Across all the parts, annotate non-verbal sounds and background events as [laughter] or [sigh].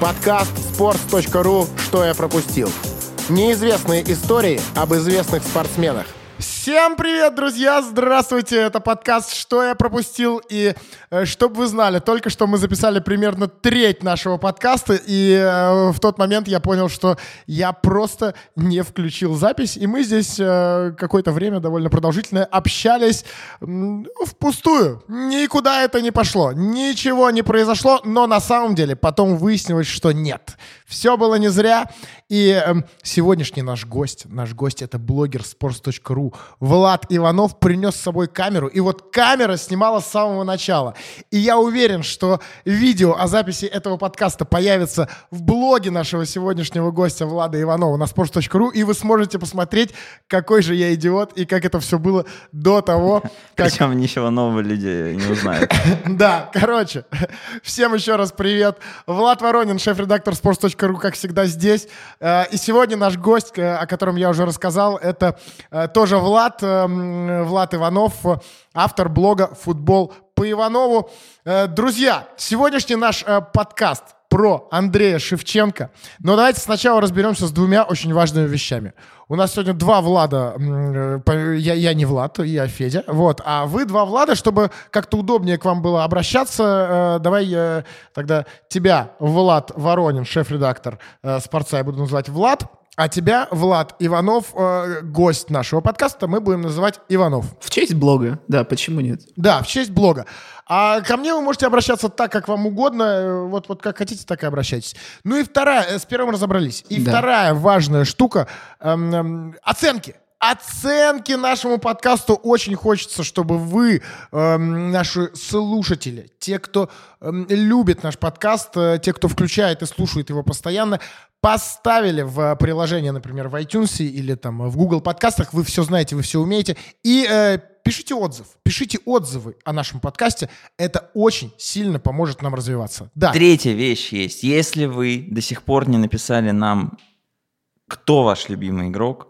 Подкаст sports.ru «Что я пропустил». Неизвестные истории об известных спортсменах. Всем привет, друзья! Здравствуйте! Это подкаст «Что я пропустил?» И э, чтобы вы знали, только что мы записали примерно треть нашего подкаста, и э, в тот момент я понял, что я просто не включил запись, и мы здесь э, какое-то время довольно продолжительное общались м, впустую. Никуда это не пошло, ничего не произошло, но на самом деле потом выяснилось, что нет. Все было не зря, и э, сегодняшний наш гость, наш гость это блогер sports.ru Влад Иванов принес с собой камеру, и вот камера снимала с самого начала. И я уверен, что видео о записи этого подкаста появится в блоге нашего сегодняшнего гостя Влада Иванова на sports.ru, и вы сможете посмотреть, какой же я идиот, и как это все было до того, [laughs] как... Причем ничего нового люди не узнают. [laughs] Да, короче, всем еще раз привет. Влад Воронин, шеф-редактор sports.ru, как всегда, здесь. Э, И сегодня наш гость, э, о котором я уже рассказал, это э, тоже Влад, э, Влад Иванов, автор блога «Футбол по Иванову». Друзья, сегодняшний наш подкаст про Андрея Шевченко. Но давайте сначала разберемся с двумя очень важными вещами. У нас сегодня два Влада. э, Я, я не Влад, я Федя. Вот. А вы два Влада, чтобы как-то удобнее к вам было обращаться. э, Давай тогда тебя, Влад Воронин, шеф-редактор э, «Спорца», я буду называть Влад. А тебя, Влад Иванов, э, гость нашего подкаста, мы будем называть Иванов. В честь блога, да, почему нет? Да, в честь блога. А ко мне вы можете обращаться так, как вам угодно. э, Вот, вот как хотите, так и обращайтесь. Ну и вторая, э, с первым разобрались. И Да. вторая важная штука эм, эм, оценки. Оценки нашему подкасту очень хочется, чтобы вы, эм, наши слушатели, те, кто эм, любит наш подкаст, э, те, кто включает и слушает его постоянно, поставили в э, приложение, например, в iTunes или там в Google подкастах, вы все знаете, вы все умеете, и э, пишите отзыв, пишите отзывы о нашем подкасте, это очень сильно поможет нам развиваться. Да, Третья вещь есть. Если вы до сих пор не написали нам, кто ваш любимый игрок,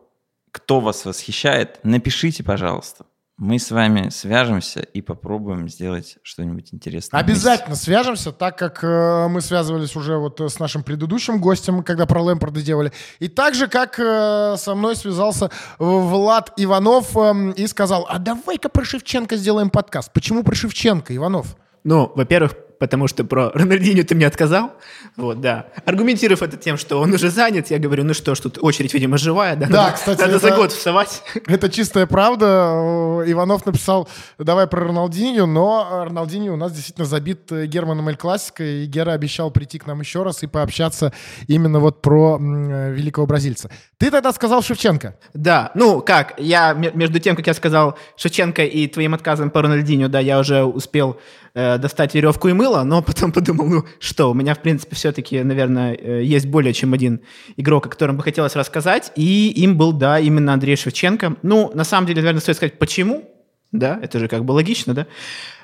кто вас восхищает, напишите, пожалуйста. Мы с вами свяжемся и попробуем сделать что-нибудь интересное. Обязательно свяжемся, так как э, мы связывались уже вот э, с нашим предыдущим гостем, когда про Лэмпорда делали. И так же, как э, со мной связался э, Влад Иванов эм, и сказал, а давай-ка про Шевченко сделаем подкаст. Почему про Шевченко, Иванов? Ну, во-первых, потому что про Рональдинho ты мне отказал. Вот, да. Аргументировав это тем, что он уже занят, я говорю, ну что ж, тут очередь, видимо, живая, да? Да, надо, кстати, Надо за это- год вставать. Это чистая правда. Иванов написал, давай про Роналдинью, но Роналдинью у нас действительно забит Германом Эль Классико, и Гера обещал прийти к нам еще раз и пообщаться именно вот про великого бразильца. Ты тогда сказал Шевченко. Да, ну как, я ме- между тем, как я сказал Шевченко и твоим отказом по Рональдинho, да, я уже успел э, достать веревку и мыло, но потом [laughs] подумал, ну что, у меня, в принципе, все-таки, наверное, э, есть более чем один игрок, о котором бы хотелось рассказать, и им был, да, именно Андрей Шевченко. Ну, на самом деле, наверное, стоит сказать, почему, да, это же как бы логично, да.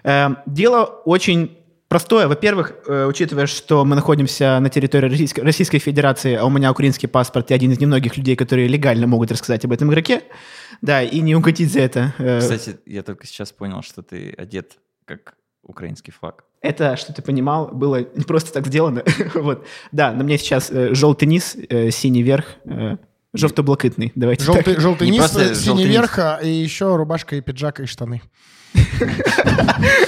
Э, дело очень простое. Во-первых, учитывая, что мы находимся на территории Российской, Российской Федерации, а у меня украинский паспорт, я один из немногих людей, которые легально могут рассказать об этом игроке, да, и не укатить за это. Кстати, я только сейчас понял, что ты одет как украинский флаг. Это, что ты понимал, было не просто так сделано. [laughs] вот. Да, на мне сейчас э, желтый низ, э, синий верх, э, жовто-блакитный. Давайте Желтый, так. желтый Не низ, э, синий желтый верх, а, и еще рубашка и пиджак и штаны.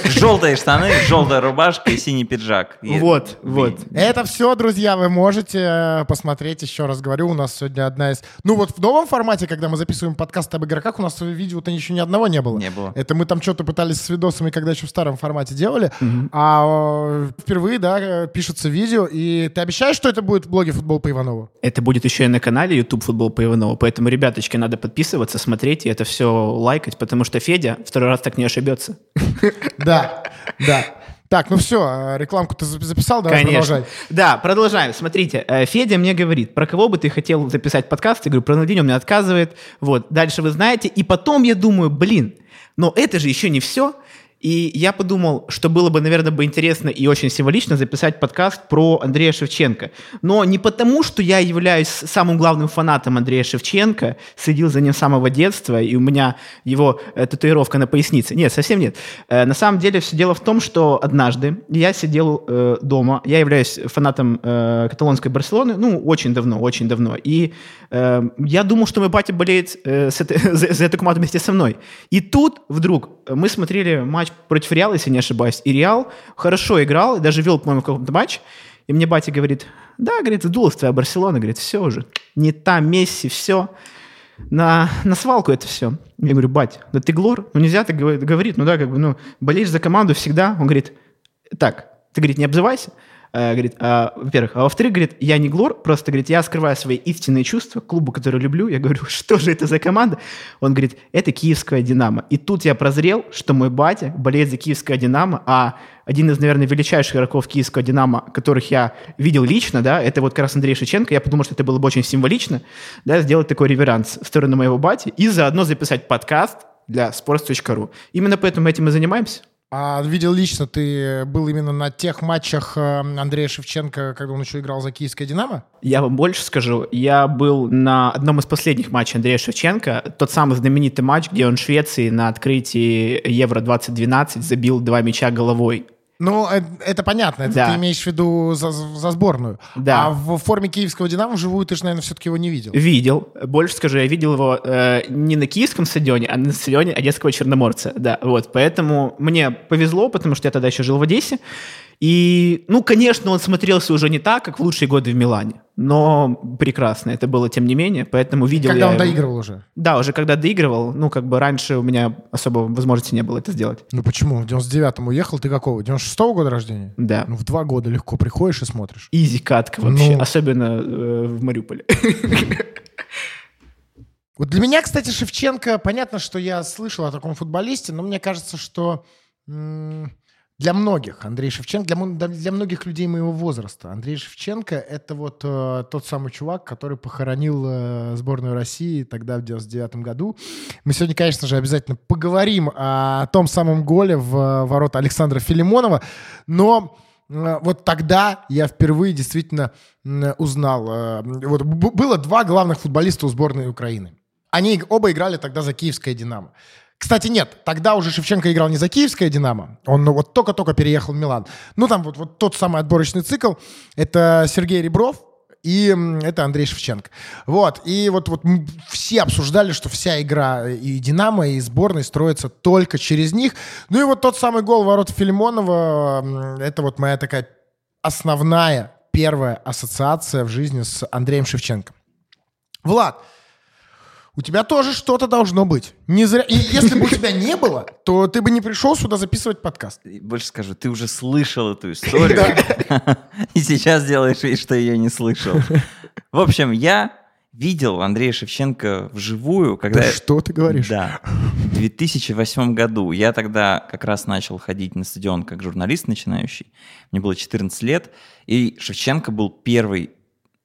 Желтые штаны, желтая рубашка и синий пиджак. Вот, вот. Это все, друзья, вы можете э, посмотреть, еще раз говорю, у нас сегодня одна из... Ну вот в новом формате, когда мы записываем подкаст об игроках, у нас видео-то еще ни одного не было. Не было. Это мы там что-то пытались с видосами, когда еще в старом формате делали, а э, впервые, да, э, пишется видео, и ты обещаешь, что это будет в блоге «Футбол по Иванову»? Это будет еще и на канале YouTube Футбол по Иванову, поэтому, ребяточки, надо подписываться, смотреть и это все лайкать, потому что Федя второй раз так не ошибется. [laughs] Да, да. Так, ну все, рекламку ты запи- записал, давай продолжай. Да, продолжаем. Смотрите, э, Федя мне говорит, про кого бы ты хотел записать подкаст? Я говорю, про Рональдинho, он мне отказывает. Вот, дальше вы знаете. И потом я думаю, блин, но это же еще не все. И я подумал, что было бы, наверное, бы интересно и очень символично записать подкаст про Андрея Шевченко. Но не потому, что я являюсь самым главным фанатом Андрея Шевченко, следил за ним с самого детства, и у меня его э, татуировка на пояснице. Нет, совсем нет. Э, на самом деле все дело в том, что однажды я сидел э, дома, я являюсь фанатом э, каталонской Барселоны, ну, очень давно, очень давно, и э, я думал, что мой батя болеет э, с этой, [laughs] за, за эту команду вместе со мной. И тут вдруг мы смотрели матч против Реала, если не ошибаюсь, и Реал хорошо играл, и даже вел, по-моему, какой-то матч, и мне батя говорит, да, говорит, сдулась твоя Барселона, говорит, все уже, не та Месси, все, на, на свалку это все. Я говорю, бать, да ты глор, ну нельзя так говорить, ну да, как бы, ну, болеешь за команду всегда. Он говорит, так, ты, говорит, не обзывайся, Э, говорит, а, во-первых, а во-вторых, говорит, я не Глор, просто, говорит, я скрываю свои истинные чувства клубу, который люблю. Я говорю, [laughs] что же это за команда? Он говорит, это киевская «Динамо». И тут я прозрел, что мой батя болеет за киевское «Динамо», а один из, наверное, величайших игроков киевского «Динамо», которых я видел лично, да, это вот как раз Андрей Шевченко. Я подумал, что это было бы очень символично, да, сделать такой реверанс в сторону моего бати и заодно записать подкаст для sports.ru. Именно поэтому этим и занимаемся. А видел лично, ты был именно на тех матчах э, Андрея Шевченко, когда он еще играл за киевское «Динамо»? Я вам больше скажу. Я был на одном из последних матчей Андрея Шевченко. Тот самый знаменитый матч, где он в Швеции на открытии Евро-2012 забил два мяча головой. Ну, э, это понятно, это да. ты имеешь в виду за, за сборную. Да. А в форме киевского «Динамо» вживую ты же, наверное, все-таки его не видел. Видел. Больше скажу, я видел его э, не на киевском стадионе, а на стадионе Одесского Черноморца. Да, вот. Поэтому мне повезло, потому что я тогда еще жил в Одессе. И, ну, конечно, он смотрелся уже не так, как в лучшие годы в Милане, но прекрасно это было, тем не менее, поэтому видел Когда я он его. доигрывал уже? Да, уже когда доигрывал, ну, как бы раньше у меня особо возможности не было это сделать. Ну, почему? В 99-м уехал, ты какого? 96-го года рождения? Да. Ну, в два года легко приходишь и смотришь. Изи катка вообще, ну... особенно э, в Мариуполе. [laughs] Вот для меня, кстати, Шевченко, понятно, что я слышал о таком футболисте, но мне кажется, что для многих Андрей Шевченко, для, для многих людей моего возраста, Андрей Шевченко — это вот э, тот самый чувак, который похоронил э, сборную России тогда, в 99 году. Мы сегодня, конечно же, обязательно поговорим о, том самом голе в э, ворота Александра Филимонова, но э, вот тогда я впервые действительно узнал. Э, вот было два главных футболиста у сборной Украины. Они оба играли тогда за киевское «Динамо». Кстати, нет, тогда уже Шевченко играл не за киевское «Динамо», он ну, вот только-только переехал в Милан. Ну, там вот, вот тот самый отборочный цикл, это Сергей Ребров, и это Андрей Шевченко. Вот, и вот, вот все обсуждали, что вся игра и «Динамо», и сборной строится только через них. Ну и вот тот самый гол ворот Филимонова, это вот моя такая основная, первая ассоциация в жизни с Андреем Шевченко. Влад, у тебя тоже что-то должно быть. Не зря... И если бы у тебя не было, то ты бы не пришел сюда записывать подкаст. Больше скажу, ты уже слышал эту историю, [laughs] и сейчас делаешь вид, что я не слышал. В общем, я видел Андрея Шевченко вживую, когда... Да что ты говоришь? Да. В 2008 году. Я тогда как раз начал ходить на стадион как журналист начинающий. Мне было 14 лет, и Шевченко был первый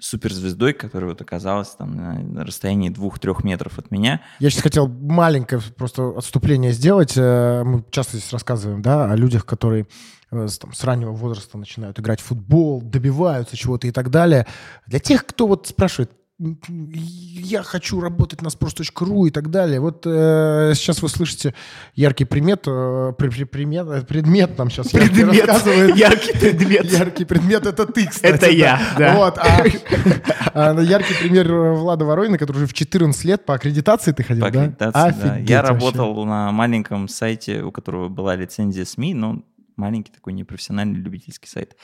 суперзвездой, которая вот оказалась там на расстоянии двух-трех метров от меня. Я сейчас хотел маленькое просто отступление сделать. Э, мы часто здесь рассказываем, да, о людях, которые э, там, с раннего возраста начинают играть в футбол, добиваются чего-то и так далее. Для тех, кто вот спрашивает, я хочу работать на sports.ru и так далее. Вот э, сейчас вы слышите яркий примет, э, при, при, примет, э, предмет нам сейчас предмет. рассказывает. Яркий предмет. Яркий предмет — это ты, кстати. Это я, да. Вот, а, а, яркий пример Влада Воронина, который уже в 14 лет по аккредитации ты ходил, по да? аккредитации, да. Я работал на маленьком сайте, у которого была лицензия СМИ, но маленький такой непрофессиональный любительский сайт.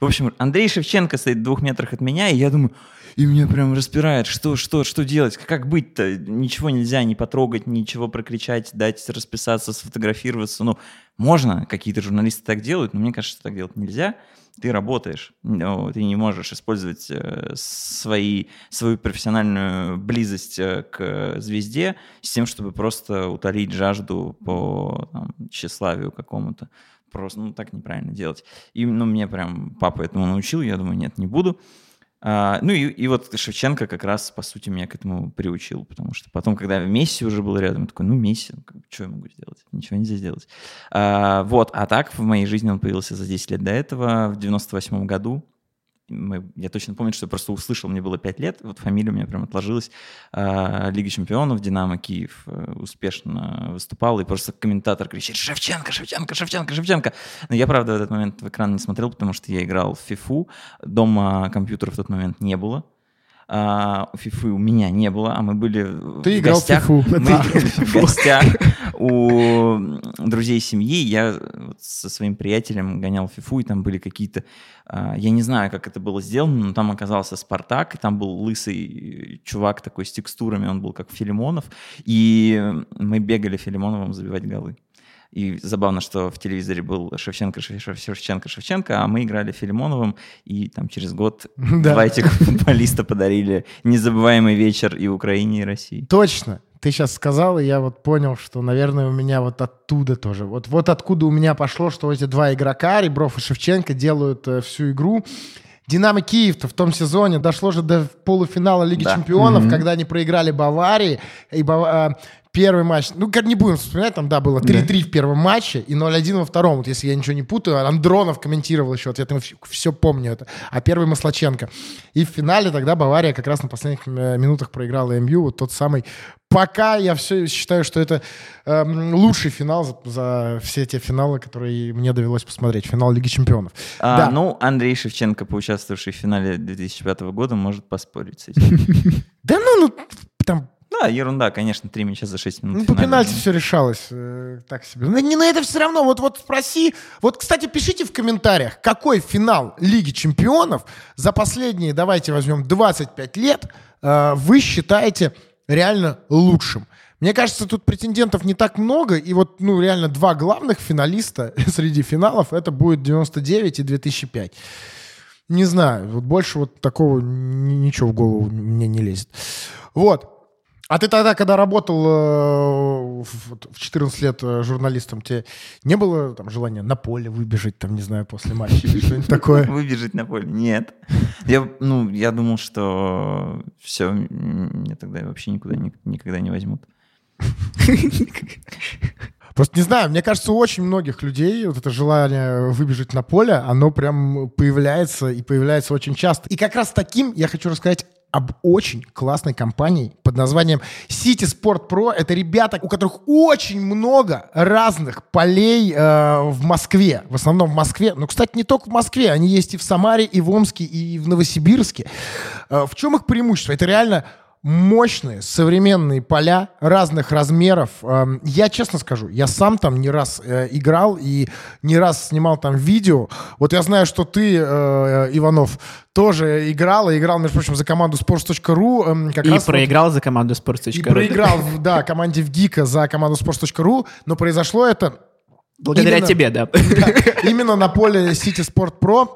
В общем, Андрей Шевченко стоит в двух метрах от меня, и я думаю, и меня прям распирает, что, что, что делать, как быть-то? Ничего нельзя не потрогать, ничего прокричать, дать расписаться, сфотографироваться. Ну, можно, какие-то журналисты так делают, но мне кажется, что так делать нельзя. Ты работаешь, ты не можешь использовать э, свои, свою профессиональную близость э, к звезде с тем, чтобы просто утолить жажду по там, тщеславию какому-то. Просто, ну, так неправильно делать. И, ну, мне прям папа этому научил, я думаю, нет, не буду. А, ну и, и вот Шевченко как раз, по сути, меня к этому приучил, потому что потом, когда Месси уже был рядом, я такой, ну Месси, ну, что я могу сделать? Ничего нельзя сделать. А, вот, а так в моей жизни он появился за 10 лет до этого, в 98 году мы, я точно помню, что я просто услышал, мне было 5 лет, вот фамилия у меня прям отложилась, э, Лига чемпионов, Динамо Киев э, успешно выступал, и просто комментатор кричит «Шевченко, Шевченко, Шевченко, Шевченко!» Но я, правда, в этот момент в экран не смотрел, потому что я играл в фифу, дома компьютера в тот момент не было, а, фифы у меня не было, а мы были Ты в играл гостях. фифу. Мы были [laughs] в гостях у друзей семьи. Я со своим приятелем гонял фифу, и там были какие-то... а, Я не знаю, как это было сделано, но там оказался Спартак, и там был лысый чувак такой с текстурами, он был как Филимонов, и мы бегали Филимоновым забивать голы. И забавно, что в телевизоре был Шевченко, Шев- Шевченко, Шевченко, а мы играли Филимоновым, и там через год [laughs] два этих футболиста подарили незабываемый вечер и Украине, и России. Точно. Ты сейчас сказал, и я вот понял, что, наверное, у меня вот оттуда тоже. Вот, вот откуда у меня пошло, что эти два игрока, Ребров и Шевченко, делают э, всю игру. Динамо Киев-то в том сезоне дошло же до полуфинала Лиги Да. Чемпионов, когда они проиграли Баварии. И Бава- а, первый матч, ну, как не будем вспоминать, там, да, было 3-3 в первом матче и 0-1 во втором. Вот если я ничего не путаю, Андронов комментировал еще, вот я там все помню это. А первый Маслаченко. И в финале тогда Бавария как раз на последних э, минутах проиграла МЮ, вот тот самый Пока я все считаю, что это эм, лучший финал за, за все те финалы, которые мне довелось посмотреть. Финал Лиги Чемпионов. А, Да. Ну, Андрей Шевченко, поучаствовавший в финале 2005 года, может поспорить с этим. [laughs] Да ну, ну там Да, ерунда, конечно, три мяча за 6 минут. ну, по пенальти все решалось. э, так себе. Но не на это все равно. Вот, вот спроси. Вот, кстати, пишите в комментариях, какой финал Лиги Чемпионов за последние, давайте возьмем, 25 лет э, вы считаете реально лучшим. Мне кажется, тут претендентов не так много, и вот, ну, реально два главных финалиста [laughs] среди финалов это будет 99 и 2005. Не знаю, вот больше вот такого ни- ничего в голову мне не лезет. Вот. А ты тогда, когда работал э, в вот в 14 лет э, журналистом, тебе не было там желания на поле выбежать, там, не знаю, после матча или что-нибудь такое? [laughs] Выбежать на поле? Нет. Я, ну, я думал, что все, меня тогда вообще никуда ни- никогда не возьмут. Просто не знаю, мне кажется, у очень многих людей вот это желание выбежать на поле, оно прям появляется и появляется очень часто. И как раз таким я хочу рассказать об очень классной компании под названием City Sport Pro. Это ребята, у которых очень много разных полей э, в Москве. В основном в Москве. Но, кстати, не только в Москве. Они есть и в Самаре, и в Омске, и в Новосибирске. Э, в чем их преимущество? Это реально мощные современные поля разных размеров. Эм, Я честно скажу, я сам там не раз э, играл и не раз снимал там видео. Вот я знаю, что ты, э, Иванов, тоже играл, и играл, между прочим, за команду sports.ru. эм, Как И раз вот- проиграл за команду Sports.ru. и проиграл, [laughs] да, команде в ГИКа за команду sports.ru, но произошло это Благодаря Именно- тебе, да. да, именно на поле City Sport Pro.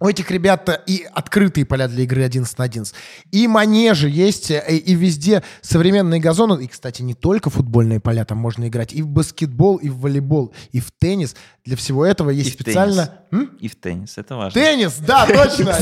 У этих ребят и открытые поля для игры 11 на 11, и манежи есть, э, и везде современные газоны. И, кстати, не только футбольные поля, там можно играть и в баскетбол, и в волейбол, и в теннис. Для всего этого есть И специально... М? И в теннис, это важно. Теннис, да, [laughs] точно.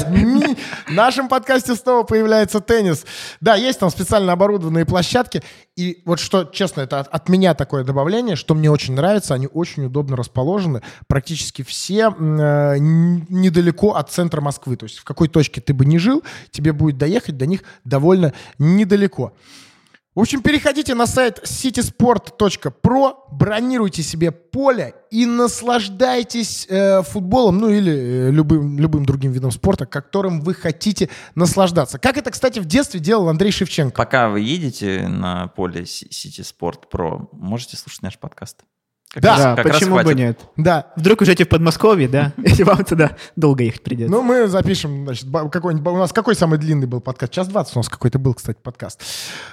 В нашем подкасте снова появляется теннис. Да, есть там специально оборудованные площадки. И вот что, честно, это от, от меня такое добавление, что мне очень нравится, они очень удобно расположены. Практически все э, недалеко от центра Москвы. То есть в какой точке ты бы ни жил, тебе будет доехать до них довольно недалеко. В общем, переходите на сайт citysport.pro, бронируйте себе поле и наслаждайтесь э, футболом, ну или э, любым, любым другим видом спорта, которым вы хотите наслаждаться. Как это, кстати, в детстве делал Андрей Шевченко. Пока вы едете на поле City Sport Pro, можете слушать наш подкаст. Как Да, раз- Да, как раз почему бы хватит. нет? Да. Вдруг уезжаете в Подмосковье, да? [laughs] И вам туда долго ехать придется. Ну, мы запишем, значит, какой-нибудь... У нас какой самый длинный был подкаст? Час 20 у нас какой-то был, кстати, подкаст.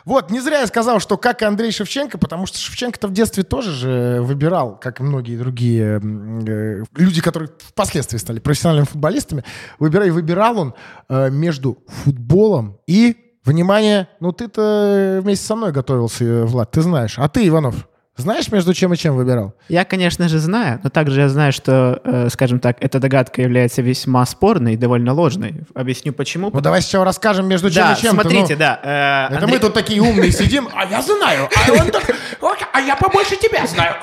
Вот, не зря я сказал, что как и Андрей Шевченко, потому что Шевченко-то в детстве тоже же выбирал, как и многие другие э, люди, которые впоследствии стали профессиональными футболистами, выбирал, и выбирал он э, между футболом и, внимание, ну ты-то вместе со мной готовился, э, Влад, ты знаешь. А ты, Иванов, Знаешь, между чем и чем выбирал? Я, конечно же, знаю, но также я знаю, что, э, скажем так, эта догадка является весьма спорной и довольно ложной. Объясню почему. Ну давай сначала расскажем, между чем да, и чем. смотрите, да. э, Это Андрей- мы тут такие умные сидим, а я знаю, а он так, «Ой, а я побольше тебя знаю.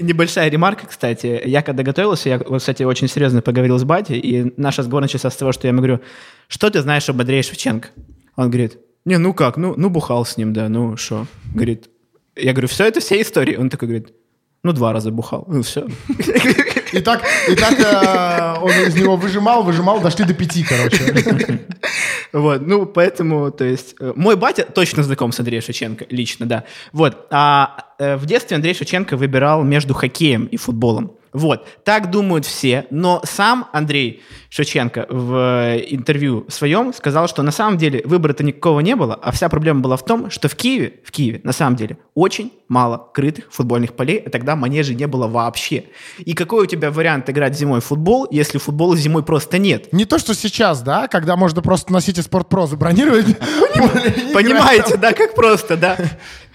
Небольшая ремарка, кстати. Я когда готовился, я, кстати, очень серьезно поговорил с Батей, и наш разговор начался с того, что я ему говорю, что ты знаешь об Андрее Шевченко? Он говорит, не, ну как, ну, ну бухал с ним, да, ну что? Говорит, я говорю, все это все истории? Он такой говорит, ну два раза бухал, ну все. И так, и так э, он из него выжимал, выжимал, дошли до пяти, короче. Вот, ну, поэтому, то есть, э, мой батя точно знаком с Андреем Шевченко, лично, да. Вот, а э, в детстве Андрей Шевченко выбирал между хоккеем и футболом. Вот, так думают все, но сам Андрей Шевченко в э, интервью своем сказал, что на самом деле выбора-то никакого не было, а вся проблема была в том, что в Киеве, в Киеве, на самом деле, очень мало крытых футбольных полей, а тогда манежей не было вообще. И какой у тебя вариант играть зимой в футбол, если футбола зимой просто нет? Не то, что сейчас, да, когда можно просто носить и спортпро забронировать. [laughs] Понимаете, да, как просто, да.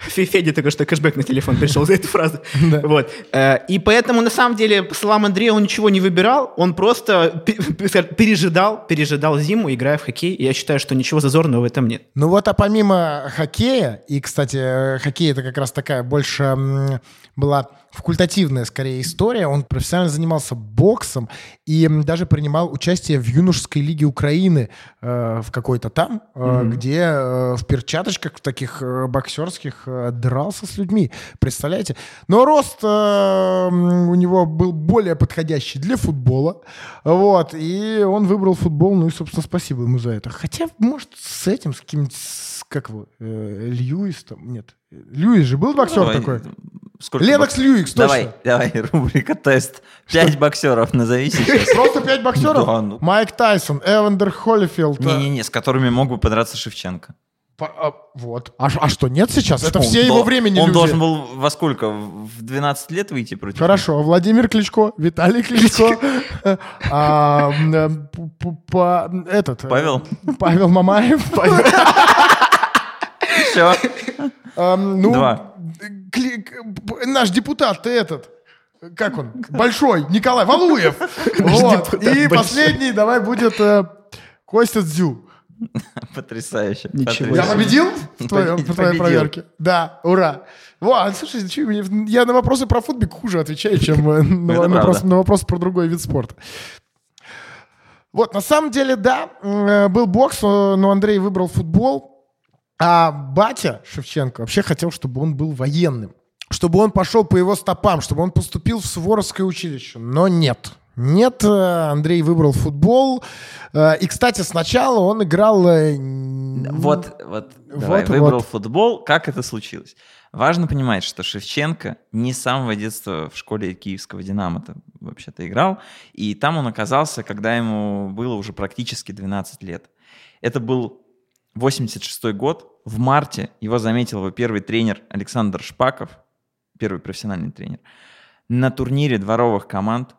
Фе- Феде только что кэшбэк на телефон пришел за эту фразу. Вот. Э, И поэтому, на самом деле, словам Андрея, он ничего не выбирал, он просто пережидал, пережидал зиму, играя в хоккей. И я считаю, что ничего зазорного в этом нет. Ну вот, а помимо хоккея, и, кстати, э, хоккей это как раз такая больше была факультативная, скорее, история. Он профессионально занимался боксом и даже принимал участие в юношеской лиге Украины э, в какой-то там, э, где э, в перчаточках в таких э, боксерских э, дрался с людьми. Представляете? Но рост э, у него был более подходящий для футбола. Вот. И он выбрал футбол. Ну и, собственно, спасибо ему за это. Хотя, может, с этим, с каким-нибудь, как его, э, Льюис там, нет. Льюис же был боксер Давай, такой? Сколько Ленокс бок- Льюикс, точно. Давай, давай, [laughs] рубрика тест. Пять боксеров назови сейчас. Просто пять боксеров? Да, ну. Майк Тайсон, Эвандер Холлифилд. Не-не-не, с которыми мог бы подраться Шевченко. по- а, вот. А, а что, нет сейчас? Это Он все дол- его времени Он люди. должен был во сколько? В 12 лет выйти против? Хорошо, Владимир Кличко, Виталий Кличко, [laughs] а, э, этот... э, Павел? Павел Мамаев. [laughs] Все. Ам, Ну, Два. Наш депутат ты этот, как он, большой, Николай Валуев. Вот. И последний давай будет э, Костя Дзю. Потрясающе. Ничего Я победил в, твоей проверке? Да, ура. Вот, слушай, чё мне- я на вопросы про футбик хуже отвечаю, чем э, на, вопросы про другой вид спорта. Вот, на самом деле, да, э, был бокс, но Андрей выбрал футбол, а батя Шевченко вообще хотел, чтобы он был военным, чтобы он пошел по его стопам, чтобы он поступил в Суворовское училище, но нет. Нет, э, Андрей выбрал футбол. Э, И, кстати, сначала он играл... э, Вот, вот, давай, Вот, выбрал вот. футбол. Как это случилось? Важно понимать, что Шевченко не с самого детства в школе киевского «Динамо» вообще-то играл. И там он оказался, когда ему было уже практически 12 лет. Это был 86 год. В марте его заметил его первый тренер Александр Шпаков, первый профессиональный тренер, на турнире дворовых команд.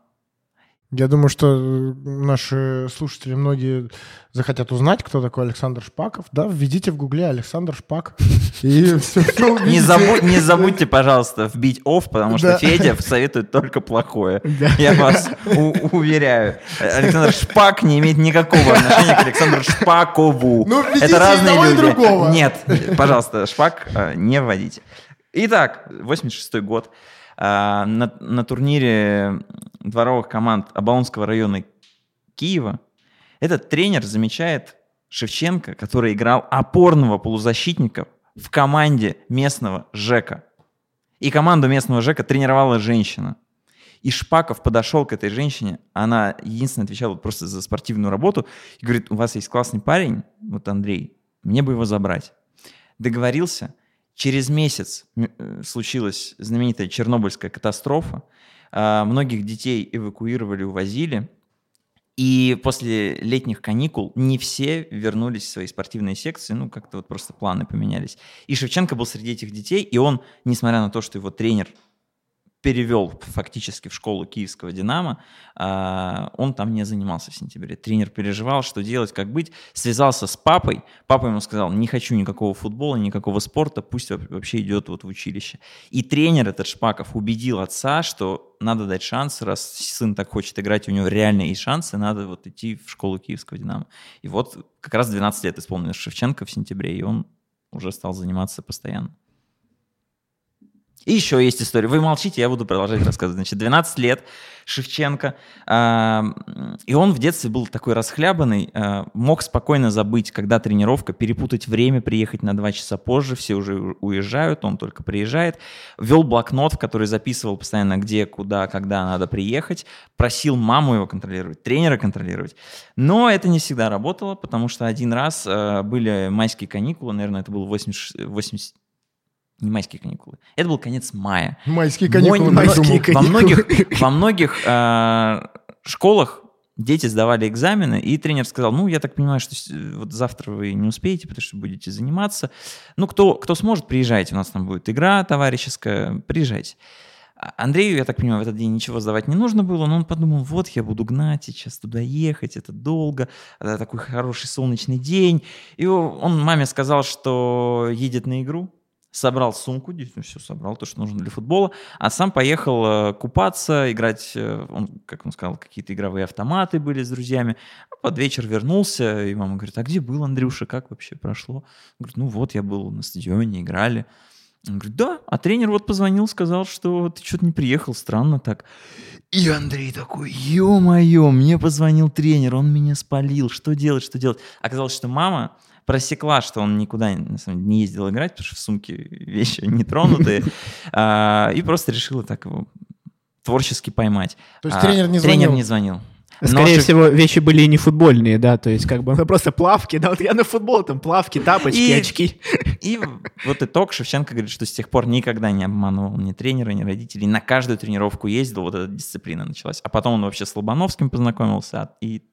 Я думаю, что э, наши слушатели многие захотят узнать, кто такой Александр Шпаков. Да, введите в гугле Александр Шпак. И [laughs] все, Не, забудь- не забудьте, пожалуйста, вбить off, потому что Да. Федя советует только плохое. Я вас уверяю. Александр Шпак не имеет никакого отношения к Александру Шпакову. Ну, Это разные люди. другого. Нет, пожалуйста, Шпак э, не вводите. Итак, 86 год. А, На, на турнире дворовых команд Оболонского района Киева этот тренер замечает Шевченко, который играл опорного полузащитника в команде местного ЖЭКа. И команду местного ЖЭКа тренировала женщина. И Шпаков подошел к этой женщине, она единственная отвечала просто за спортивную работу, и говорит, у вас есть классный парень, вот Андрей, мне бы его забрать. Договорился, через месяц э, случилась знаменитая Чернобыльская катастрофа, многих детей эвакуировали, увозили, и после летних каникул не все вернулись в свои спортивные секции, ну, как-то вот просто планы поменялись. И Шевченко был среди этих детей, и он, несмотря на то, что его тренер перевел фактически в школу киевского «Динамо», а, он там не занимался в сентябре. Тренер переживал, что делать, как быть. Связался с папой. Папа ему сказал, не хочу никакого футбола, никакого спорта, пусть вообще идет вот в училище. И тренер этот Шпаков убедил отца, что надо дать шанс, раз сын так хочет играть, у него реально есть шансы, надо вот идти в школу киевского «Динамо». И вот как раз 12 лет исполнилось Шевченко в сентябре, и он уже стал заниматься постоянно. И еще есть история. Вы молчите, я буду продолжать рассказывать. Значит, 12 лет, Шевченко. Э, и он в детстве был такой расхлябанный, э, мог спокойно забыть, когда тренировка, перепутать время, приехать на 2 часа позже, все уже уезжают, он только приезжает. Вел блокнот, в который записывал постоянно, где, куда, когда надо приехать. Просил маму его контролировать, тренера контролировать. Но это не всегда работало, потому что один раз э, были майские каникулы, наверное, это был 80, 80 не майские каникулы. Это был конец мая. Майские каникулы. Мой, майские каникулы. Во многих, [laughs] во многих э, школах дети сдавали экзамены, и тренер сказал, ну, я так понимаю, что вот завтра вы не успеете, потому что будете заниматься. Ну, кто, кто сможет, приезжайте, у нас там будет игра товарищеская, приезжайте. А Андрею, я так понимаю, в этот день ничего сдавать не нужно было, но он подумал, вот я буду гнать сейчас туда ехать, это долго, это такой хороший солнечный день. И он маме сказал, что едет на игру, собрал сумку, действительно все собрал, то, что нужно для футбола, а сам поехал э, купаться, играть, э, он, как он сказал, какие-то игровые автоматы были с друзьями. А под вечер вернулся, и мама говорит, а где был Андрюша, как вообще прошло? Он говорит, ну вот, я был на стадионе, играли. Он говорит, да, а тренер вот позвонил, сказал, что ты что-то не приехал, странно так. И Андрей такой, ё-моё, мне позвонил тренер, он меня спалил, что делать, что делать? Оказалось, что мама просекла, что он никуда на самом деле, не ездил играть, потому что в сумке вещи не тронутые, [laughs] а, и просто решила так его творчески поймать. То есть тренер не звонил? Тренер не звонил. Скорее Но всего, вещи были не футбольные, да, то есть как бы ну, просто плавки, да, вот я на футбол, там плавки, тапочки, и, очки. И вот итог, Шевченко говорит, что с тех пор никогда не обманывал ни тренера, ни родителей, на каждую тренировку ездил, вот эта дисциплина началась. А потом он вообще с Лобановским познакомился, и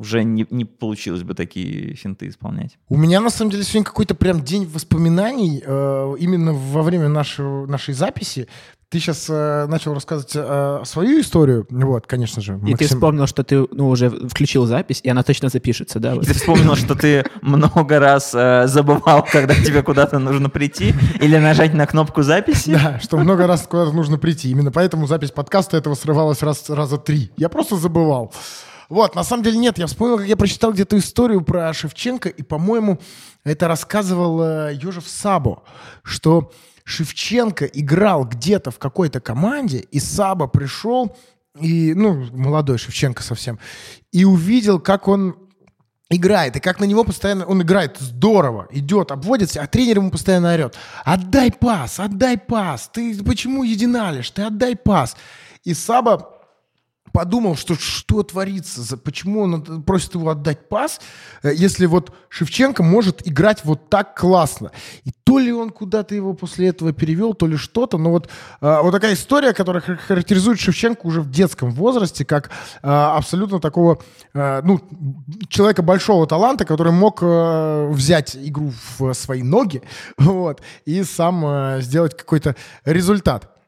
уже не, не получилось бы такие финты исполнять. У меня, на самом деле, сегодня какой-то прям день воспоминаний э, именно во время нашего, нашей записи. Ты сейчас э, начал рассказывать э, свою историю, вот, конечно же. Максим... И ты вспомнил, что ты ну, уже включил запись, и она точно запишется, да? И ты вспомнил, что ты много раз э, забывал, когда тебе куда-то нужно прийти, или нажать на кнопку записи. Да, что много раз куда-то нужно прийти. Именно поэтому запись подкаста этого срывалась раз, раза три. Я просто забывал. Вот, на самом деле нет, я вспомнил, как я прочитал где-то историю про Шевченко, и, по-моему, это рассказывал э, Южев Сабо, что Шевченко играл где-то в какой-то команде, и Саба пришел, и, ну, молодой Шевченко совсем, и увидел, как он играет, и как на него постоянно, он играет здорово, идет, обводится, а тренер ему постоянно орет, отдай пас, отдай пас, ты почему единалишь, ты отдай пас. И Саба подумал, что что творится, почему он просит его отдать пас, э, если вот Шевченко может играть вот так классно. И то ли он куда-то его после этого перевел, то ли что-то, но вот, э, вот такая история, которая характеризует Шевченко уже в детском возрасте, как э, абсолютно такого, ну, человека большого таланта, который мог взять игру в свои ноги, [laughs] вот, и сам сделать какой-то результат.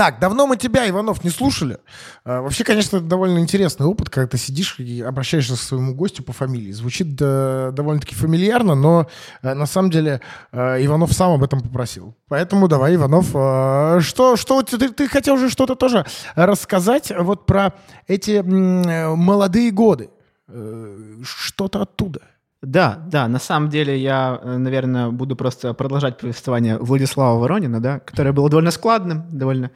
Так, давно мы тебя, Иванов, не слушали. А, вообще, конечно, это довольно интересный опыт, когда ты сидишь и обращаешься к своему гостю по фамилии. Звучит да, довольно-таки фамильярно, но а, на самом деле а, Иванов сам об этом попросил. Поэтому давай, Иванов, что, что ты, ты хотел уже что-то тоже рассказать вот про эти м, молодые годы. Э, что-то оттуда. Да, да, на самом деле я, э, наверное, буду просто продолжать повествование Владислава Воронина, да, которое было довольно складным, довольно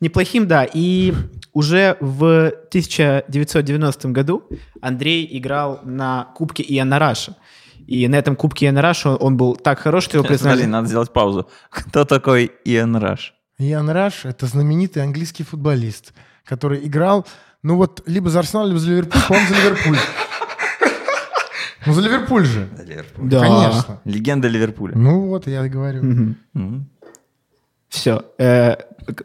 неплохим, да, и уже в 1990 году Андрей играл на Кубке Иана Раша. И на этом Кубке Иана Раша он был так хорош, что его признали... Подожди, надо сделать паузу. Кто такой Иан Раш? Иан Раш — это знаменитый английский футболист, который играл, ну вот, либо за Арсенал, либо за Ливерпуль, по-моему, за Ливерпуль. Ну, за Ливерпуль же. За Ливерпуль. Да. Конечно. Легенда Ливерпуля. Ну, вот я и говорю. Угу. Все. Э,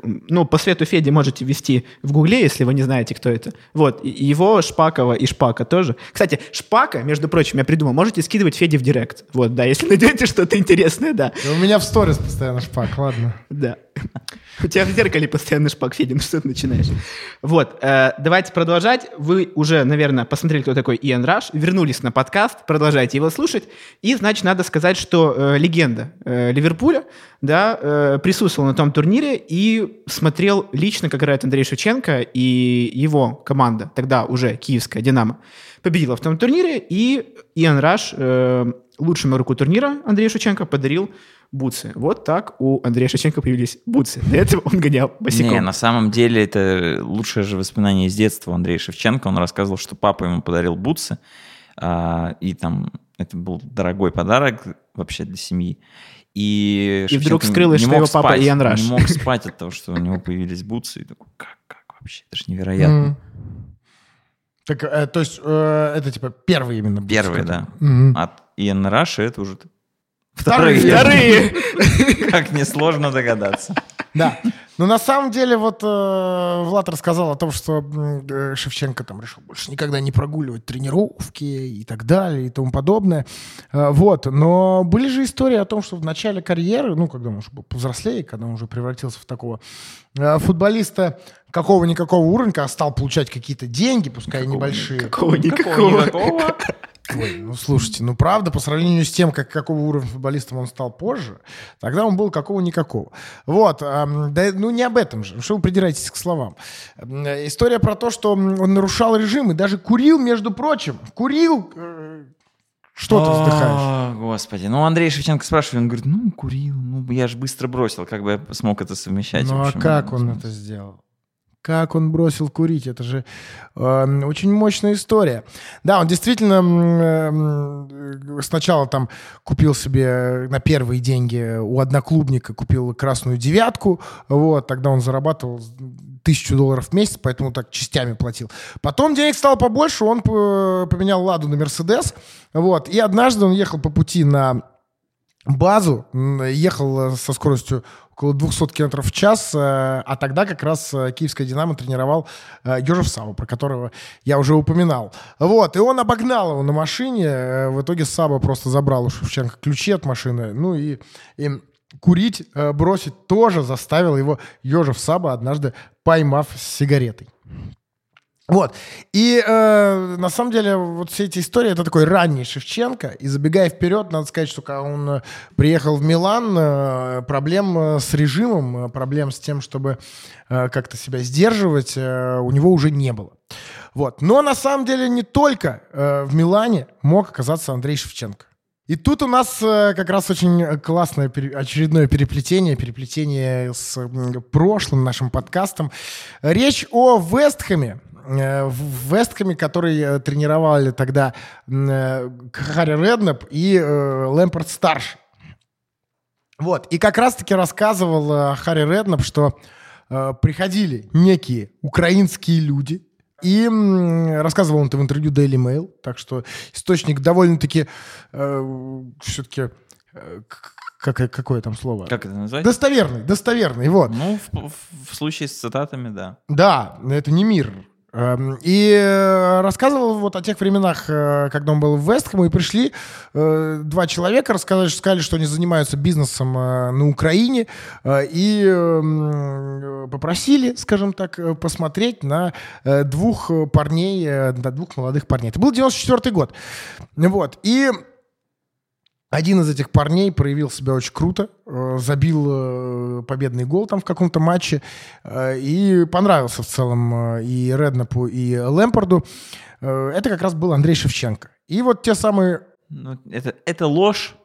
ну, по совету Феди можете ввести в Гугле, если вы не знаете, кто это. Вот. Его, Шпакова и Шпака тоже. Кстати, Шпака, между прочим, я придумал, можете скидывать Феди в директ. Вот, да, если [laughs] найдете что-то интересное, да. У меня в сторис постоянно Шпак, ладно. Да. У тебя в зеркале постоянно шпак Федин, что ты начинаешь? Вот, э, давайте продолжать. Вы уже, наверное, посмотрели, кто такой Иэн Раш, вернулись на подкаст, продолжайте его слушать. И, значит, надо сказать, что э, легенда э, Ливерпуля да, э, присутствовал на том турнире и смотрел лично, как играет Андрей Шевченко и его команда, тогда уже киевская «Динамо», победила в том турнире, и Иэн Раш э, лучшему игроку турнира Андрей Шевченко подарил бутсы. Вот так у Андрея Шевченко появились бутсы. До этого он гонял босиком. Не, на самом деле это лучшее же воспоминание из детства у Андрея Шевченко. Он рассказывал, что папа ему подарил бутсы, а, и там это был дорогой подарок вообще для семьи. И, И вдруг Шевченко скрылось, не что его папа спать, Иоанн Раш. Не мог спать от того, что у него появились бутсы. И такой, как, как вообще? Это же невероятно. М. Так, э, то есть э, это типа первый именно бутсы, Первые, да. Мгм. От Иэн Раша это уже Вторые. Вторые! [laughs] Как несложно догадаться. Да. Но на самом деле вот э, Влад рассказал о том, что э, Шевченко там решил больше никогда не прогуливать тренировки и так далее и тому подобное. Э, вот. Но были же истории о том, что в начале карьеры, ну, когда он уже был повзрослее, когда он уже превратился в такого э, футболиста какого-никакого уровня, когда стал получать какие-то деньги, пускай и небольшие. Какого никакого. Какого-никакого. Ой, ну слушайте, ну правда, по сравнению с тем, как, какого уровня футболистом он стал позже, тогда он был какого-никакого. Вот, ам, да, ну не об этом же, что вы придираетесь к словам. Э, История про то, что он нарушал режим и даже курил, между прочим, курил. э, Что ты вздыхаешь? О, Господи. Ну, Андрей Шевченко спрашивали, он говорит, ну, курил, ну, я же быстро бросил, как бы я смог это совмещать. Ну а как он это сделал? Как он бросил курить? Это же э, очень мощная история. Да, он действительно э, сначала там купил себе на первые деньги у одноклубника купил красную девятку. Вот, тогда он зарабатывал тысячу долларов в месяц, поэтому так частями платил. Потом денег стало побольше, он поменял Ладу на Мерседес. Вот, и однажды он ехал по пути на базу, ехал со скоростью около 200 км в час, э, а тогда как раз э, киевская «Динамо» тренировал э, Ежев Саба, про которого я уже упоминал. Вот, и он обогнал его на машине, э, в итоге Саба просто забрал у Шевченко ключи от машины, ну и, и курить, э, бросить тоже заставил его Ежев Саба однажды поймав с сигаретой. Вот. И э, на самом деле вот все эти истории это такой ранний Шевченко. И забегая вперед, надо сказать, что когда он э, приехал в Милан, э, проблем э, с режимом, проблем с тем, чтобы э, как-то себя сдерживать, э, у него уже не было. Вот. Но на самом деле не только э, в Милане мог оказаться Андрей Шевченко. И тут у нас как раз очень классное очередное переплетение, переплетение с прошлым нашим подкастом. Речь о Вестхэме. Э, В Вестхэме, который э, тренировали тогда э, Харри Реднап и Лэмпорт старший. Вот. И как раз-таки рассказывал Харри Реднап, что приходили некие украинские люди, и рассказывал он это в интервью Daily Mail, так что источник довольно-таки э, все-таки э, как, какое там слово? Как это назвать? Достоверный, достоверный, вот. Ну, в, в- в случае с цитатами, да. Да, это не мир. Эм, И э, рассказывал вот о тех временах, э, когда он был в Вестхэме, и пришли э, два человека, рассказали, сказали, что они занимаются бизнесом на Украине, и эм, попросили, скажем так, посмотреть на двух парней, на двух молодых парней. Это был 94 год. Вот. И один из этих парней проявил себя очень круто, э, забил э, победный гол там в каком-то матче э, и понравился в целом и Реднапу, и Лэмпорду. Это как раз был Андрей Шевченко. И вот те самые Ну, это, это ложь.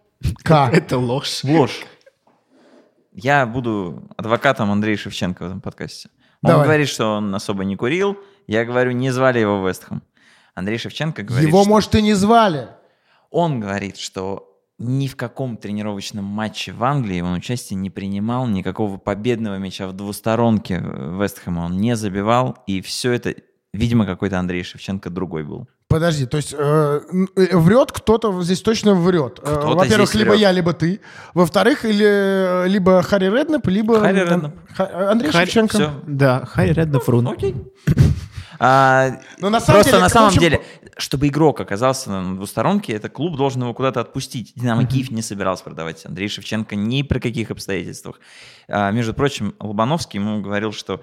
К. [laughs] Это ложь. Ложь. Я буду адвокатом Андрея Шевченко в этом подкасте. Он Давай. говорит, что он особо не курил. Я говорю, не звали его в Вестхэм. Андрей Шевченко говорит, Его, что может, и не звали. он говорит, что ни в каком тренировочном матче в Англии он участия не принимал, никакого победного мяча в двусторонке Вестхэма он не забивал, и все это, видимо, какой-то Андрей Шевченко другой был. Подожди, то есть э, э, врет кто-то здесь точно врет. Э, Кто-то Во-первых, либо врет. я, либо ты. Во-вторых, или, э, либо Харри Реднап, либо Харри. Ха- Андрей Харри- Шевченко. Все. Да, Хай Реднап Рун. Окей. А, Но на самом просто деле, на самом очень- деле, чтобы игрок оказался на двусторонке, это клуб должен его куда-то отпустить. Динамо Киев не собирался продавать Андрей Шевченко ни при каких обстоятельствах. А, между прочим, Лобановский ему говорил, что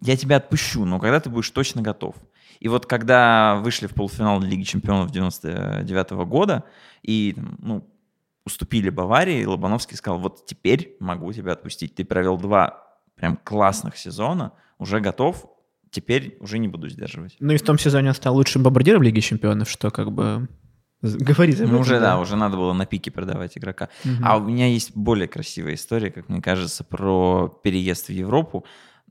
я тебя отпущу, но когда ты будешь точно готов. И вот когда вышли в полуфинал Лиги Чемпионов 99 года и ну, уступили Баварии, Лобановский сказал, вот теперь могу тебя отпустить. Ты провел два прям классных сезона, уже готов, теперь уже не буду сдерживать. Ну и в том сезоне он стал лучшим бомбардиром Лиги Чемпионов, что как бы говорит. об Ну, уже, да, уже надо было на пике продавать игрока. Мгм. А у меня есть более красивая история, как мне кажется, про переезд в Европу.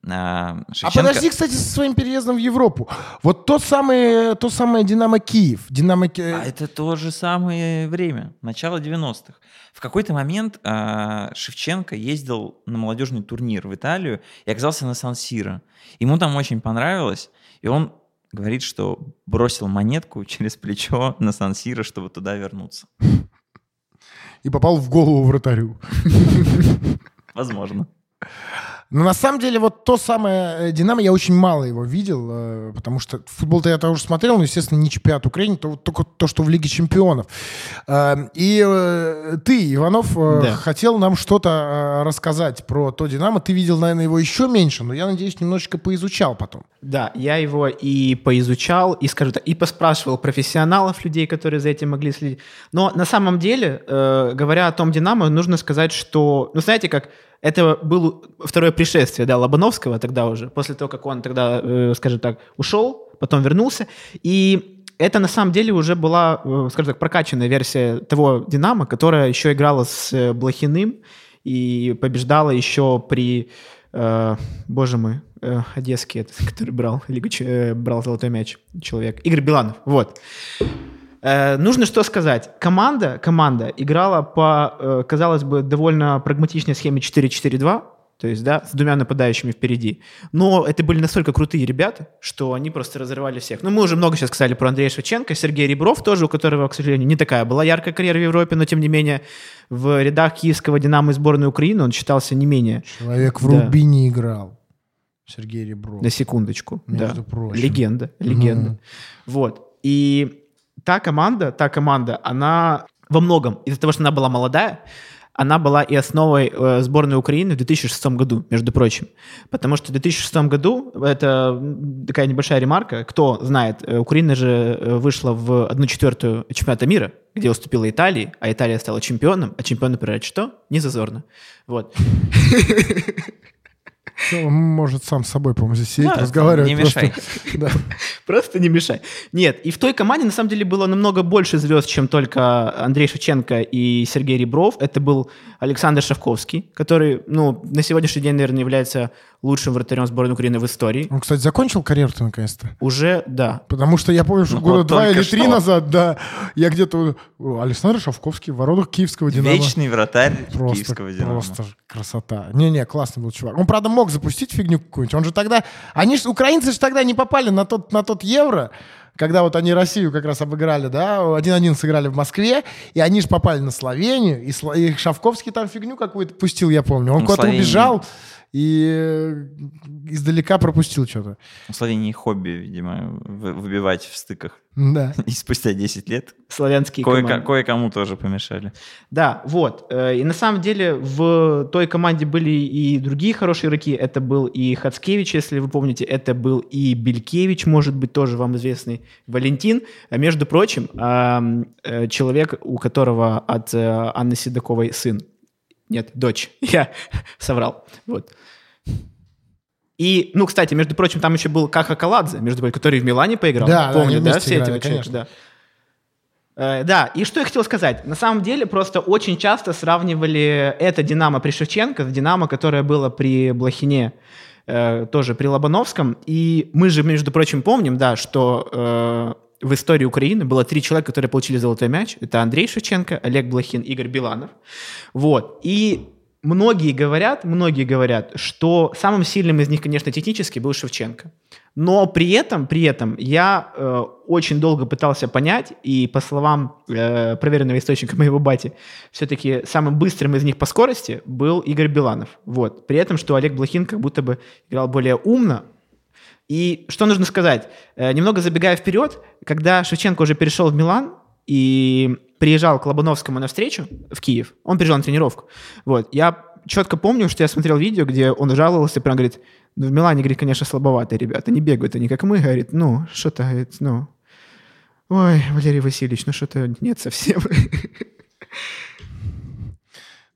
А, А Шевченко- подожди, кстати, со своим переездом в Европу. Вот то самое, то самое Динамо Киев. Динамо А это то же самое время, начало 90-х. В какой-то момент а, Шевченко ездил на молодежный турнир в Италию и оказался на Сан-Сиро. Ему там очень понравилось, и он говорит, что бросил монетку [laughs] через плечо на Сан-Сиро, чтобы туда вернуться. И попал в голову вратарю. [laughs] Возможно. [laughs] Но на самом деле вот то самое э, Динамо, я очень мало его видел, э, потому что футбол-то я тоже смотрел, но, естественно, не чемпионат Украины, то, только то, что в Лиге Чемпионов. Э, И э, ты, Иванов, Да. хотел нам что-то рассказать про то Динамо. Ты видел, наверное, его еще меньше, но я надеюсь, немножечко поизучал потом. Да, я его и поизучал, и, скажу так, и поспрашивал профессионалов, людей, которые за этим могли следить. Но на самом деле, говоря о том «Динамо», нужно сказать, что, ну, знаете, как это было второе пришествие, да, Лобановского тогда уже, после того, как он тогда, э, скажем так, ушел, потом вернулся, и это на самом деле уже была, э, скажем так, прокачанная версия того «Динамо», которая еще играла с э, Блохиным и побеждала еще при, э, боже мой, э, одесский, [laughs] который брал, Лигу э, брал золотой мяч человек, Игорь Биланов, вот. Э, нужно что сказать. Команда, команда играла по, э, казалось бы, довольно прагматичной схеме 4-4-2, то есть, да, с двумя нападающими впереди. Но это были настолько крутые ребята, что они просто разрывали всех. Ну, мы уже много сейчас сказали про Андрея Шевченко, Сергей Ребров тоже, у которого, к сожалению, не такая была яркая карьера в Европе, но, тем не менее, в рядах киевского «Динамо» и сборной Украины он считался не менее. Человек в Да. Рубине играл. Сергей Ребров. На секундочку. Между да. прочим. Легенда, легенда. Ну. Вот. И та команда, та команда, она во многом, из-за того, что она была молодая, она была и основой э, сборной Украины в 2006 году, между прочим. Потому что в 2006 году, это такая небольшая ремарка, кто знает, э, Украина же э, вышла в 1 четвертую чемпионата мира, где уступила Италии, а Италия стала чемпионом, а чемпион, например, что? Не зазорно. Вот. [laughs] Он может сам с собой, по-моему, здесь сидеть, Да, разговаривать. не просто. мешай. [laughs] Да. Просто не мешай. Нет, и в той команде на самом деле было намного больше звезд, чем только Андрей Шевченко и Сергей Ребров. Это был Александр Шавковский, который, ну, на сегодняшний день, наверное, является лучшим вратарем сборной Украины в истории. Он, кстати, закончил карьеру-то наконец-то. Уже, да. Потому что я помню, что Ну, года вот два или три что. назад, да, я где-то... Александр Шавковский в воротах киевского «Динамо». Вечный вратарь Просто, киевского «Динамо». просто красота. Не-не, классный был чувак. Он, правда, мог запустить фигню какую-нибудь. Он же тогда... Они ж, украинцы же тогда не попали на тот, на тот евро, когда вот они Россию как раз обыграли, да, 1-1 сыграли в Москве, и они же попали на Словению, и, Сло- и Шавковский там фигню какую-то пустил, я помню. Он Ну, куда-то убежал и э, издалека пропустил что-то. У Словении хобби, видимо, вы- выбивать в стыках. Да. [laughs] И спустя 10 лет Славянские кое- команды. кое-кому тоже помешали. Да, вот. Э, И на самом деле в той команде были и другие хорошие игроки. Это был и Хацкевич, если вы помните. Это был и Белькевич, может быть, тоже вам известный. Валентин. А между прочим, э, человек, у которого от Анны Седоковой сын. Нет, дочь. [laughs] Я соврал. Вот. И, ну, кстати, между прочим, там еще был Каха Каладзе, между прочим, который в Милане поиграл. Да, да, Помню, да, вместе все эти играли, конечно. да. Э, Да, и что я хотел сказать. На самом деле, просто очень часто сравнивали это «Динамо» при Шевченко с «Динамо», которое было при Блохине, э, тоже при Лобановском. И мы же, между прочим, помним, да, что э, в истории Украины было три человека, которые получили золотой мяч. Это Андрей Шевченко, Олег Блохин, Игорь Биланов. Вот. И многие говорят, многие говорят, что самым сильным из них, конечно, технически был Шевченко. Но при этом, при этом я э, очень долго пытался понять, и по словам э, проверенного источника [laughs] моего бати, все-таки самым быстрым из них по скорости был Игорь Биланов. Вот. При этом, что Олег Блохин как будто бы играл более умно, И что нужно сказать? Э, немного забегая вперед, когда Шевченко уже перешел в Милан и приезжал к Лобановскому на встречу в Киев, он приезжал на тренировку. Вот, я четко помню, что я смотрел видео, где он жаловался, прям говорит, ну, в Милане, говорит, конечно, слабоватые ребята, не бегают они, как мы, говорит, ну, что-то, говорит, ну, ой, Валерий Васильевич, ну, что-то нет совсем.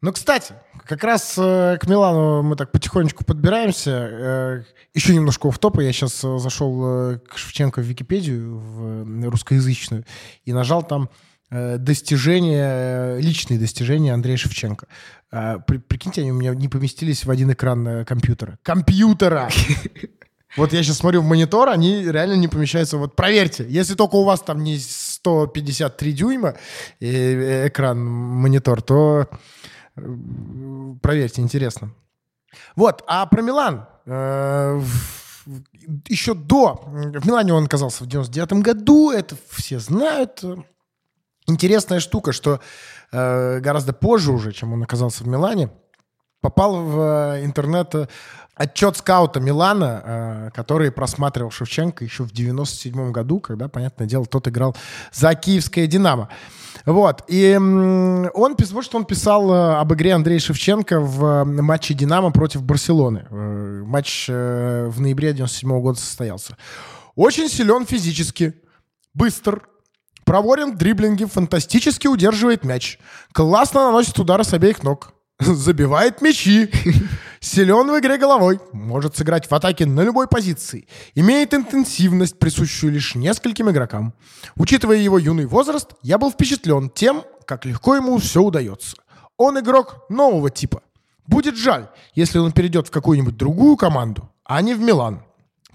Ну, кстати, как раз э, к Милану мы так потихонечку подбираемся. Э, еще немножко в топа. Я сейчас э, зашел э, к Шевченко в Википедию, в русскоязычную, и нажал там э, достижения, личные достижения Андрея Шевченко. Э, при, прикиньте, они у меня не поместились в один экран компьютера. Компьютера! [laughs] Вот я сейчас смотрю в монитор, они реально не помещаются. Вот проверьте, если только у вас там не 153 дюйма экран, монитор, то проверьте, интересно. Вот, а про Милан. Э, еще до... В Милане он оказался в 99 году, это все знают. Интересная штука, что э, гораздо позже уже, чем он оказался в Милане, попал в интернет отчет скаута Милана, э, который просматривал Шевченко еще в 97 году, когда, понятное дело, тот играл за киевское «Динамо». Вот. И он, вот что он писал э, об игре Андрея Шевченко в матче «Динамо» против Барселоны. Э, матч в ноябре 97 года состоялся. Очень силен физически, быстр, проворен в дриблинге, фантастически удерживает мяч, классно наносит удары с обеих ног, [laughs] забивает мячи, силен в игре головой, может сыграть в атаке на любой позиции, имеет интенсивность, присущую лишь нескольким игрокам. Учитывая его юный возраст, я был впечатлен тем, как легко ему все удается. Он игрок нового типа. Будет жаль, если он перейдет в какую-нибудь другую команду, а не в Милан.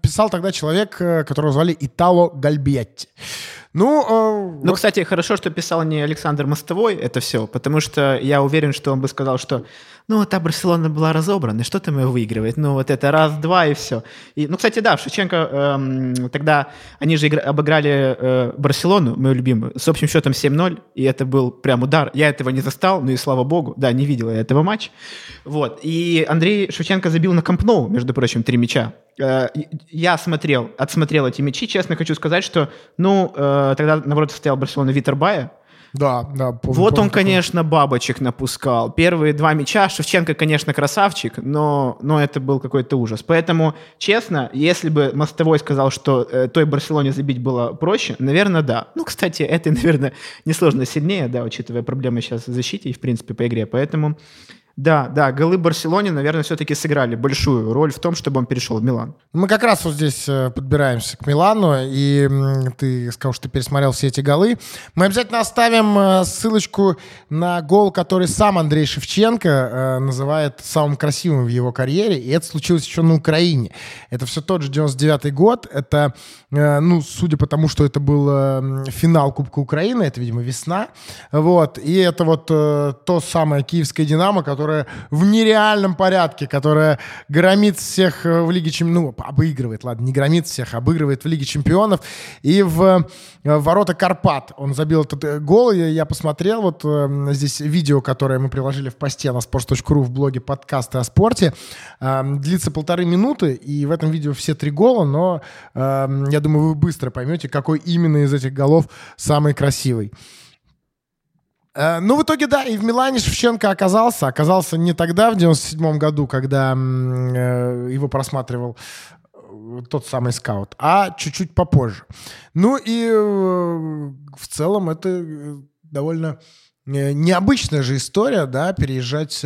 Писал тогда человек, э, которого звали Итало Гальбиатти. Ну, э, ну вот... кстати, хорошо, что писал не Александр Мостовой это все, потому что я уверен, что он бы сказал, что ну, та Барселона была разобрана, что там ее выигрывает? Ну, вот это раз-два и все. И, ну, кстати, да, Шевченко эм, тогда, они же игра, обыграли э, Барселону, мою любимую, с общим счетом 7-0, и это был прям удар. Я этого не застал, ну и слава богу, да, не видел я этого матча. Вот, и Андрей Шевченко забил на Кампноу, между прочим, три мяча. Э, я смотрел, отсмотрел эти мячи, честно хочу сказать, что, ну, э, тогда на воротах стоял Барселона Витербая, да, да. Помню, вот помню, он, конечно, бабочек напускал. Первые два мяча Шевченко, конечно, красавчик, но, но это был какой-то ужас. Поэтому, честно, если бы Мостовой сказал, что э, той Барселоне забить было проще, наверное, да. Ну, кстати, это, [laughs] наверное, несложно сильнее, да, учитывая проблемы сейчас в защите и, в принципе, по игре. Поэтому да, да, голы Барселоне, наверное, все-таки сыграли большую роль в том, чтобы он перешел в Милан. Мы как раз вот здесь э, подбираемся к Милану, и ты сказал, что ты пересмотрел все эти голы. Мы обязательно оставим э, ссылочку на гол, который сам Андрей Шевченко э, называет самым красивым в его карьере, и это случилось еще на Украине. Это все тот же 99-й год, это, ну, судя по тому, что это был финал Кубка Украины, это, видимо, весна, вот, и это вот то самое киевское «Динамо», которое которая в нереальном порядке, которая громит всех э, в Лиге Чемпионов, ну, обыгрывает, ладно, не громит всех, обыгрывает в Лиге Чемпионов. И в, э, в ворота Карпат он забил этот э, гол. Я, я посмотрел вот здесь видео, которое мы приложили в посте на sports.ru в блоге подкасты о спорте. Длится полторы минуты, и в этом видео все три гола, но я думаю, вы быстро поймете, какой именно из этих голов самый красивый. Э, ну, в итоге, да, и в Милане Шевченко оказался. Оказался не тогда, в 97 году, когда э, его просматривал э, тот самый скаут, а чуть-чуть попозже. Ну и в целом это довольно необычная же история, да, переезжать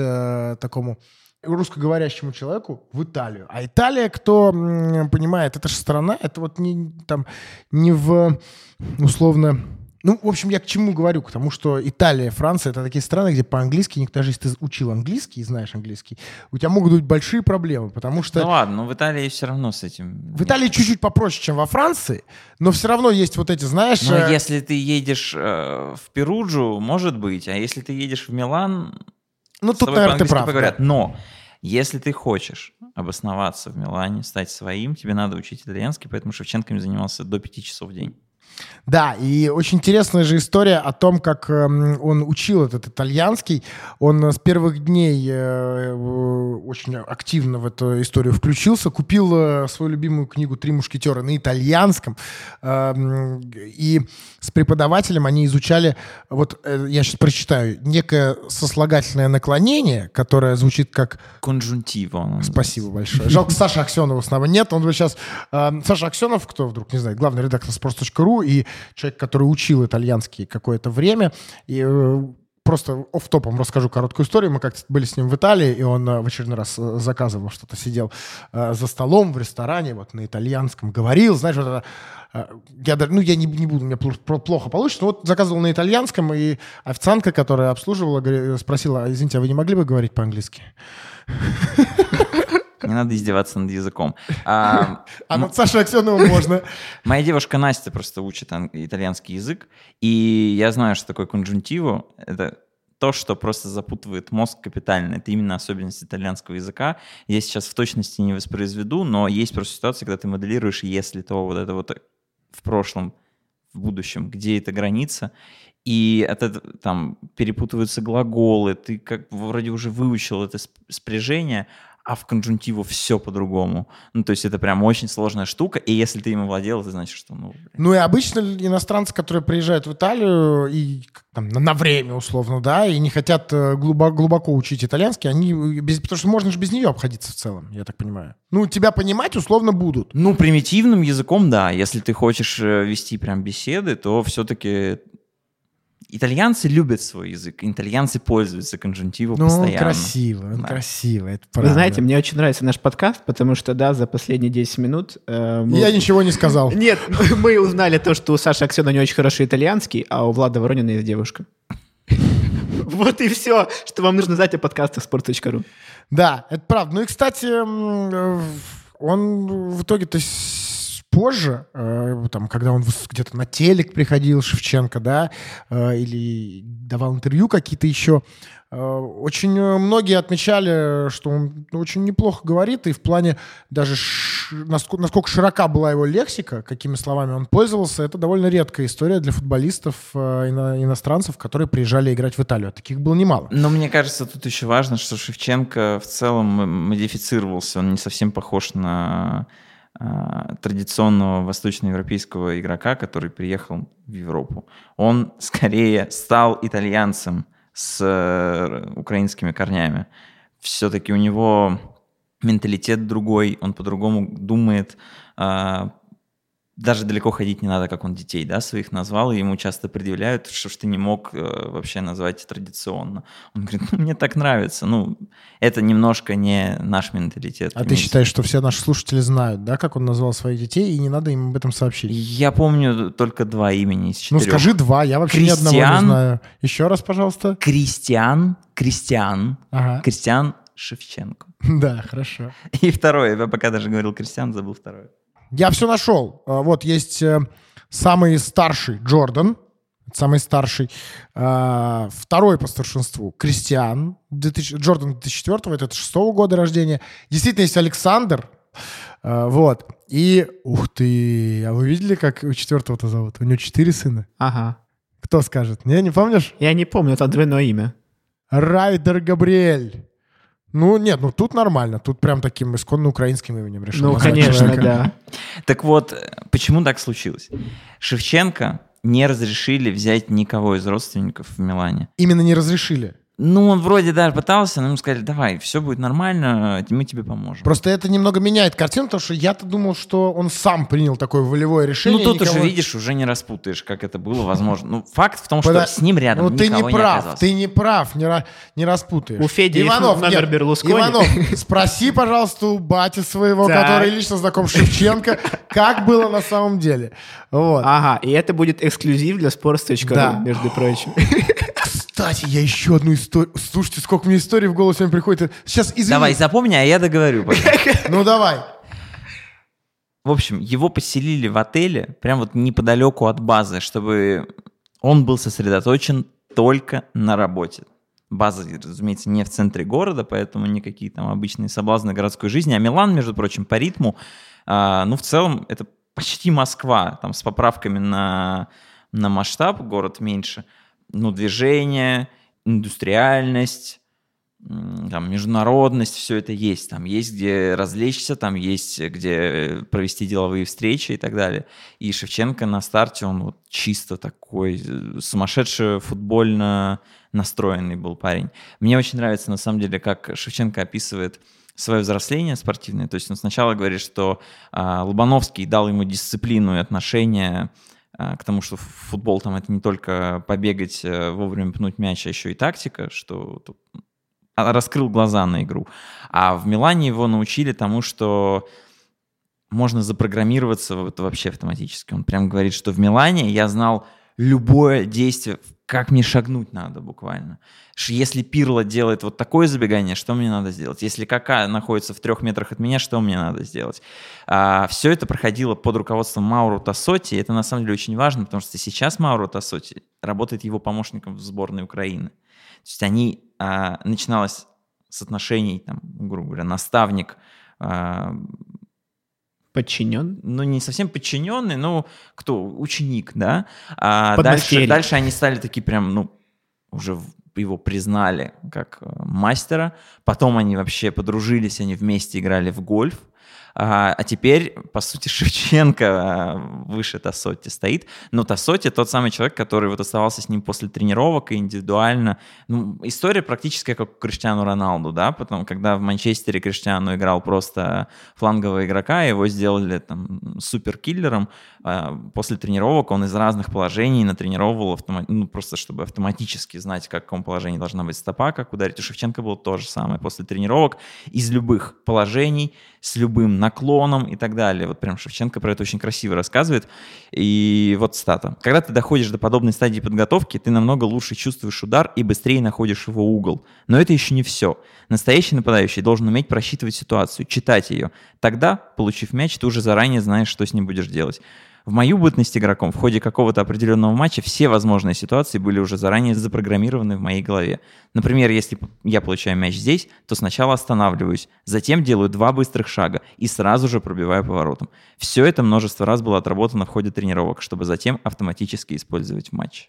такому русскоговорящему человеку в Италию. А Италия, кто понимает, это же страна, это вот не, там, не в условно ну, в общем, я к чему говорю? К тому, что Италия, Франция — это такие страны, где по-английски, никто даже если ты учил английский и знаешь английский, у тебя могут быть большие проблемы, потому что... Ну ладно, но в Италии все равно с этим... В Италии чуть-чуть попроще, чем во Франции, но все равно есть вот эти, знаешь... Но э... если ты едешь э, в Перуджу, может быть, а если ты едешь в Милан... Ну, тут, наверное, ты прав. Поговорят. Да. Но если ты хочешь обосноваться в Милане, стать своим, тебе надо учить итальянский, поэтому Шевченко занимался до пяти часов в день. Да, и очень интересная же история о том, как эм, он учил этот итальянский. Он с первых дней э, очень активно в эту историю включился, купил э, свою любимую книгу «Три мушкетера» на итальянском. Эм, и с преподавателем они изучали, вот э, я сейчас прочитаю, некое сослагательное наклонение, которое звучит как... Конжунтиво. Спасибо большое. Жалко, Саша Аксенова снова нет. Он бы сейчас... Саша Аксенов, кто вдруг не знает, главный редактор sports.ru и человек, который учил итальянский какое-то время. И э, просто оф топом расскажу короткую историю. Мы как-то были с ним в Италии, и он э, в очередной раз э, заказывал что-то, сидел за столом в ресторане, вот на итальянском, говорил, знаешь, вот это, я даже, ну, я не, не буду, у меня плохо получится, но вот заказывал на итальянском, и официантка, которая обслуживала, спросила, извините, а вы не могли бы говорить по-английски? [laughs] Не надо издеваться над языком. А, [laughs] а над Сашей Аксеновым можно. [laughs] Моя девушка Настя просто учит итальянский язык, и я знаю, что такое конжунтиво. Это то, что просто запутывает мозг капитально. Это именно особенность итальянского языка. Я сейчас в точности не воспроизведу, но есть просто ситуация, когда ты моделируешь, если то вот это вот в прошлом, в будущем, где эта граница, и от этого там перепутываются глаголы, ты как вроде уже выучил это спряжение, а в конжунтиву все по-другому. Ну, то есть это прям очень сложная штука, и если ты им владел, это значит, что... Ну, ну и обычно иностранцы, которые приезжают в Италию и там, на время условно, да, и не хотят э, глубоко, глубоко учить итальянский, они без, потому что можно же без нее обходиться в целом, я так понимаю. Ну, тебя понимать условно будут. Ну, примитивным языком, да. Если ты хочешь э, вести прям беседы, то все-таки итальянцы любят свой язык, итальянцы пользуются конжунтивом ну, постоянно. красиво, он да. красиво, это правда. Вы знаете, мне очень нравится наш подкаст, потому что, да, за последние 10 минут... Э, мы... Я ничего не сказал. [laughs] Нет, [laughs] мы узнали то, что у Саши Аксена не очень хороший итальянский, а у Влада Воронина есть девушка. [laughs] Вот и все, что вам нужно знать о подкастах sport.ru. Да, это правда. Ну и, кстати, э, он в итоге-то позже, э, там, когда он где-то на телек приходил, Шевченко, да, э, или давал интервью какие-то еще, э, очень многие отмечали, что он очень неплохо говорит, и в плане даже насколько, широка была его лексика, какими словами он пользовался, это довольно редкая история для футболистов ино, иностранцев, которые приезжали играть в Италию. Таких было немало. Но мне кажется, тут еще важно, что Шевченко в целом модифицировался, он не совсем похож на традиционного восточноевропейского игрока, который приехал в Европу. Он скорее стал итальянцем с э, украинскими корнями. Все-таки у него менталитет другой, он по-другому думает, а, даже далеко ходить не надо, как он детей, да, своих назвал, и ему часто предъявляют, что ж ты не мог э, вообще назвать традиционно. Он говорит, ну, мне так нравится. Ну, это немножко не наш менталитет. А ты считаешь, что все наши слушатели знают, да, как он назвал своих детей, и не надо им об этом сообщить? Я помню только два имени из ну, четырех. Ну, скажи два, я вообще Кристиан, ни одного не знаю. Еще раз, пожалуйста. Кристиан, Кристиан, ага. Кристиан Шевченко. [laughs] Да, хорошо. И второе, я пока даже говорил Кристиан, забыл второе. Я все нашел. А, вот есть э, самый старший Джордан, самый старший. А, второй по старшинству Кристиан, 2000, Джордан 2004, это 6 года рождения. Действительно есть Александр, а, вот. И, ух ты, а вы видели, как у четвертого-то зовут? У него четыре сына. Ага. Кто скажет? Не, не помнишь? Я не помню, это двойное имя. Райдер Габриэль. Ну, нет, ну тут нормально. Тут прям таким исконно украинским именем решил. Ну, конечно, человека. да. Так вот, почему так случилось? Шевченко не разрешили взять никого из родственников в Милане. Именно не разрешили? Ну, он вроде даже пытался, но ему сказали, давай, все будет нормально, мы тебе поможем. Просто это немного меняет картину, потому что я-то думал, что он сам принял такое волевое решение. Ну, тут никого... уже, видишь, уже не распутаешь, как это было возможно. Ну, факт в том, что Подо... с ним рядом Ну, ты не прав, не ты не прав, не, не распутаешь. У Феди Иванов, номер нет, Берлускони. Иванов, спроси, пожалуйста, у бати своего, который лично знаком Шевченко, как было на самом деле. Вот. Ага, и это будет эксклюзив для sports.ru, да. между прочим. [laughs] Кстати, я еще одну историю... Слушайте, сколько мне историй в голову сегодня приходит. Сейчас, извини. Давай, запомни, а я договорю. [laughs] Ну, давай. В общем, его поселили в отеле, прям вот неподалеку от базы, чтобы он был сосредоточен только на работе. База, разумеется, не в центре города, поэтому никакие там обычные соблазны городской жизни. А Милан, между прочим, по ритму, а, ну, в целом, это почти Москва, там с поправками на, на масштаб, город меньше. Ну, движение, индустриальность, там, международность, все это есть. Там есть где развлечься, там есть где провести деловые встречи и так далее. И Шевченко на старте, он вот чисто такой э, сумасшедший футбольно настроенный был парень. Мне очень нравится, на самом деле, как Шевченко описывает свое взросление спортивное. То есть он сначала говорит, что а, Лобановский дал ему дисциплину и отношение а, к тому, что футбол там это не только побегать, а, вовремя пнуть мяч, а еще и тактика, что раскрыл глаза на игру. А в Милане его научили тому, что можно запрограммироваться вот вообще автоматически. Он прям говорит, что в Милане я знал любое действие, как мне шагнуть надо буквально. Если Пирло делает вот такое забегание, что мне надо сделать? Если Кака находится в трех метрах от меня, что мне надо сделать? А, все это проходило под руководством Мауру Тассоти, и это на самом деле очень важно, потому что сейчас Мауру Тассоти работает его помощником в сборной Украины. То есть они, а, начиналось с отношений, там, грубо говоря, наставник, а, Подчинен? Ну, не совсем подчиненный, но кто? Ученик, да? А дальше, дальше они стали такие прям, ну, уже его признали как э, мастера. Потом они вообще подружились, они вместе играли в гольф. А, а теперь, по сути, [laughs] Шевченко а, выше Тассоти стоит. Но Тассоти тот самый человек, который вот оставался с ним после тренировок и индивидуально. Ну, история практически как у Криштиану Роналду, да, потом, когда в Манчестере Криштиану играл просто флангового игрока, его сделали там суперкиллером. А, после тренировок он из разных положений натренировал автомат... ну, просто чтобы автоматически знать, в каком положении должна быть стопа, как ударить. У Шевченко было то же самое. После тренировок из любых положений с любым наклоном и так далее. Вот прям Шевченко про это очень красиво рассказывает. И вот стата. Когда ты доходишь до подобной стадии подготовки, ты намного лучше чувствуешь удар и быстрее находишь его угол. Но это еще не все. Настоящий нападающий должен уметь просчитывать ситуацию, читать ее. Тогда, получив мяч, ты уже заранее знаешь, что с ним будешь делать. В мою бытность игроком в ходе какого-то определенного матча все возможные ситуации были уже заранее запрограммированы в моей голове. Например, если я получаю мяч здесь, то сначала останавливаюсь, затем делаю два быстрых шага и сразу же пробиваю поворотом. Все это множество раз было отработано в ходе тренировок, чтобы затем автоматически использовать в матче.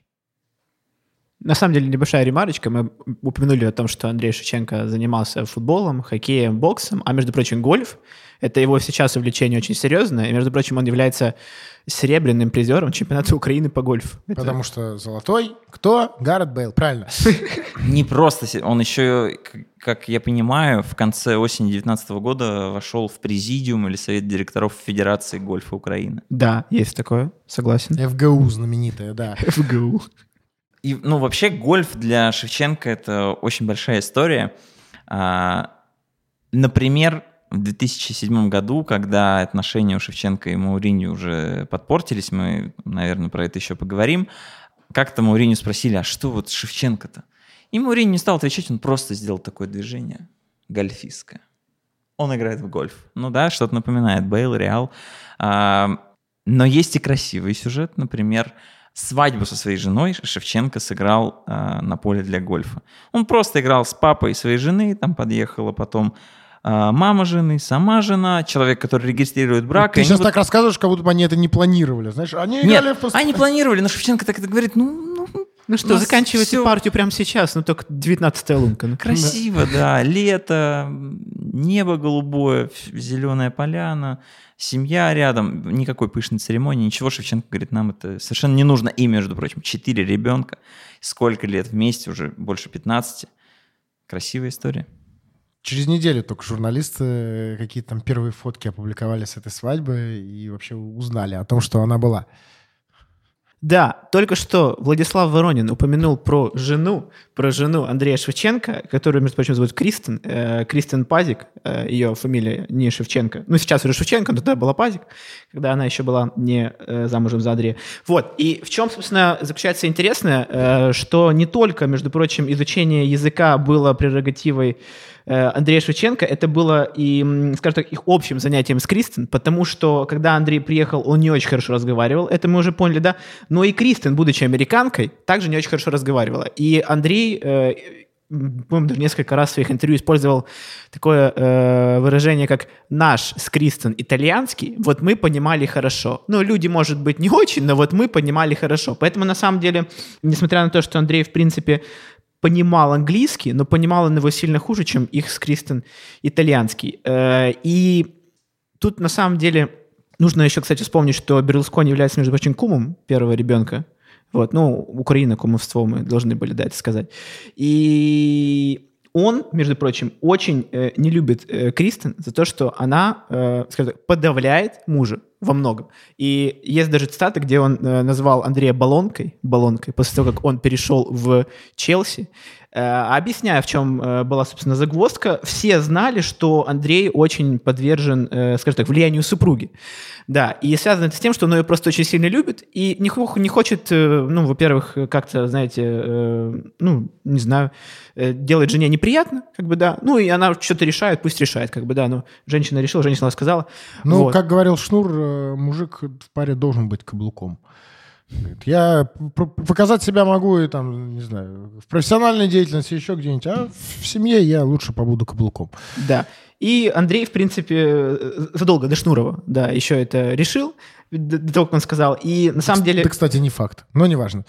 На самом деле, небольшая ремарочка. Мы упомянули о том, что Андрей Шевченко занимался футболом, хоккеем, боксом, а, между прочим, гольф. Это его сейчас увлечение очень серьезное. И, между прочим, он является серебряным призером чемпионата Украины по гольфу. Потому Это... что золотой кто? Гаррет Бейл, правильно. [laughs] Не просто, он еще, как я понимаю, в конце осени 2019 года вошел в президиум или совет директоров Федерации гольфа Украины. Да, есть такое, согласен. ФГУ знаменитая, да. [laughs] ФГУ. И, ну, вообще гольф для Шевченко это очень большая история. А, например, в 2007 году, когда отношения у Шевченко и Маурини уже подпортились, мы, наверное, про это еще поговорим, как-то Мауриню спросили, а что вот Шевченко-то? И Мауриню не стал отвечать, он просто сделал такое движение гольфистское. Он играет в гольф. Ну да, что-то напоминает Бейл, Реал. А, но есть и красивый сюжет, например, свадьбу со своей женой Шевченко сыграл э, на поле для гольфа. Он просто играл с папой своей жены, там подъехала потом э, мама жены, сама жена, человек, который регистрирует брак. Ты сейчас вот... так рассказываешь, как будто бы они это не планировали, знаешь? Они Нет, в... они планировали, но Шевченко так это говорит, ну, ну ну что, заканчивайте все... партию прямо сейчас, ну только 19-я лунка. Ну. Красиво, да. Лето, небо голубое, зеленая поляна, семья рядом, никакой пышной церемонии, ничего. Шевченко говорит, нам это совершенно не нужно. И, между прочим, четыре ребенка, сколько лет вместе, уже больше 15. Красивая история. Через неделю только журналисты э, какие-то там первые фотки опубликовали с этой свадьбы и вообще узнали о том, что она была. Да, только что Владислав Воронин упомянул про жену, про жену Андрея Шевченко, которую, между прочим, зовут Кристен, э, Кристен Пазик, э, ее фамилия не Шевченко. Ну, сейчас уже Шевченко, но тогда была Пазик, когда она еще была не э, замужем за Андрея. Вот, и в чем, собственно, заключается интересное, э, что не только, между прочим, изучение языка было прерогативой Андрея Шевченко, это было и, скажем так, их общим занятием с Кристен, потому что, когда Андрей приехал, он не очень хорошо разговаривал, это мы уже поняли, да, но и Кристен, будучи американкой, также не очень хорошо разговаривала. И Андрей э, по-моему, даже несколько раз в своих интервью использовал такое э, выражение, как «наш с Кристен итальянский, вот мы понимали хорошо». Ну, люди, может быть, не очень, но вот мы понимали хорошо. Поэтому, на самом деле, несмотря на то, что Андрей, в принципе, понимал английский, но понимал он его сильно хуже, чем их с Кристен итальянский. Э, и тут, на самом деле, нужно еще, кстати, вспомнить, что Берлускони является, между прочим, кумом первого ребенка. Вот, ну, Украина, кумовство мы должны были, да, это сказать. И он, между прочим, очень э, не любит э, Кристен за то, что она, э, скажем так, подавляет мужа во многом. И есть даже цитаты, где он э, назвал Андрея баллонкой, баллонкой, после того, как он перешел в Челси. Э, объясняя, в чем э, была, собственно, загвоздка, все знали, что Андрей очень подвержен, э, скажем так, влиянию супруги. Да, и связано это с тем, что он ее просто очень сильно любит и не, не хочет, ну, во-первых, как-то, знаете, ну, не знаю, делать жене неприятно, как бы, да, ну, и она что-то решает, пусть решает, как бы, да, ну, женщина решила, женщина сказала. Ну, вот. как говорил Шнур, мужик в паре должен быть каблуком. Я показать себя могу и там, не знаю, в профессиональной деятельности еще где-нибудь, а в семье я лучше побуду каблуком. Да. И Андрей, в принципе, задолго до Шнурова, да, еще это решил, до того, как он сказал. И на самом деле... Это, кстати, не факт, но неважно.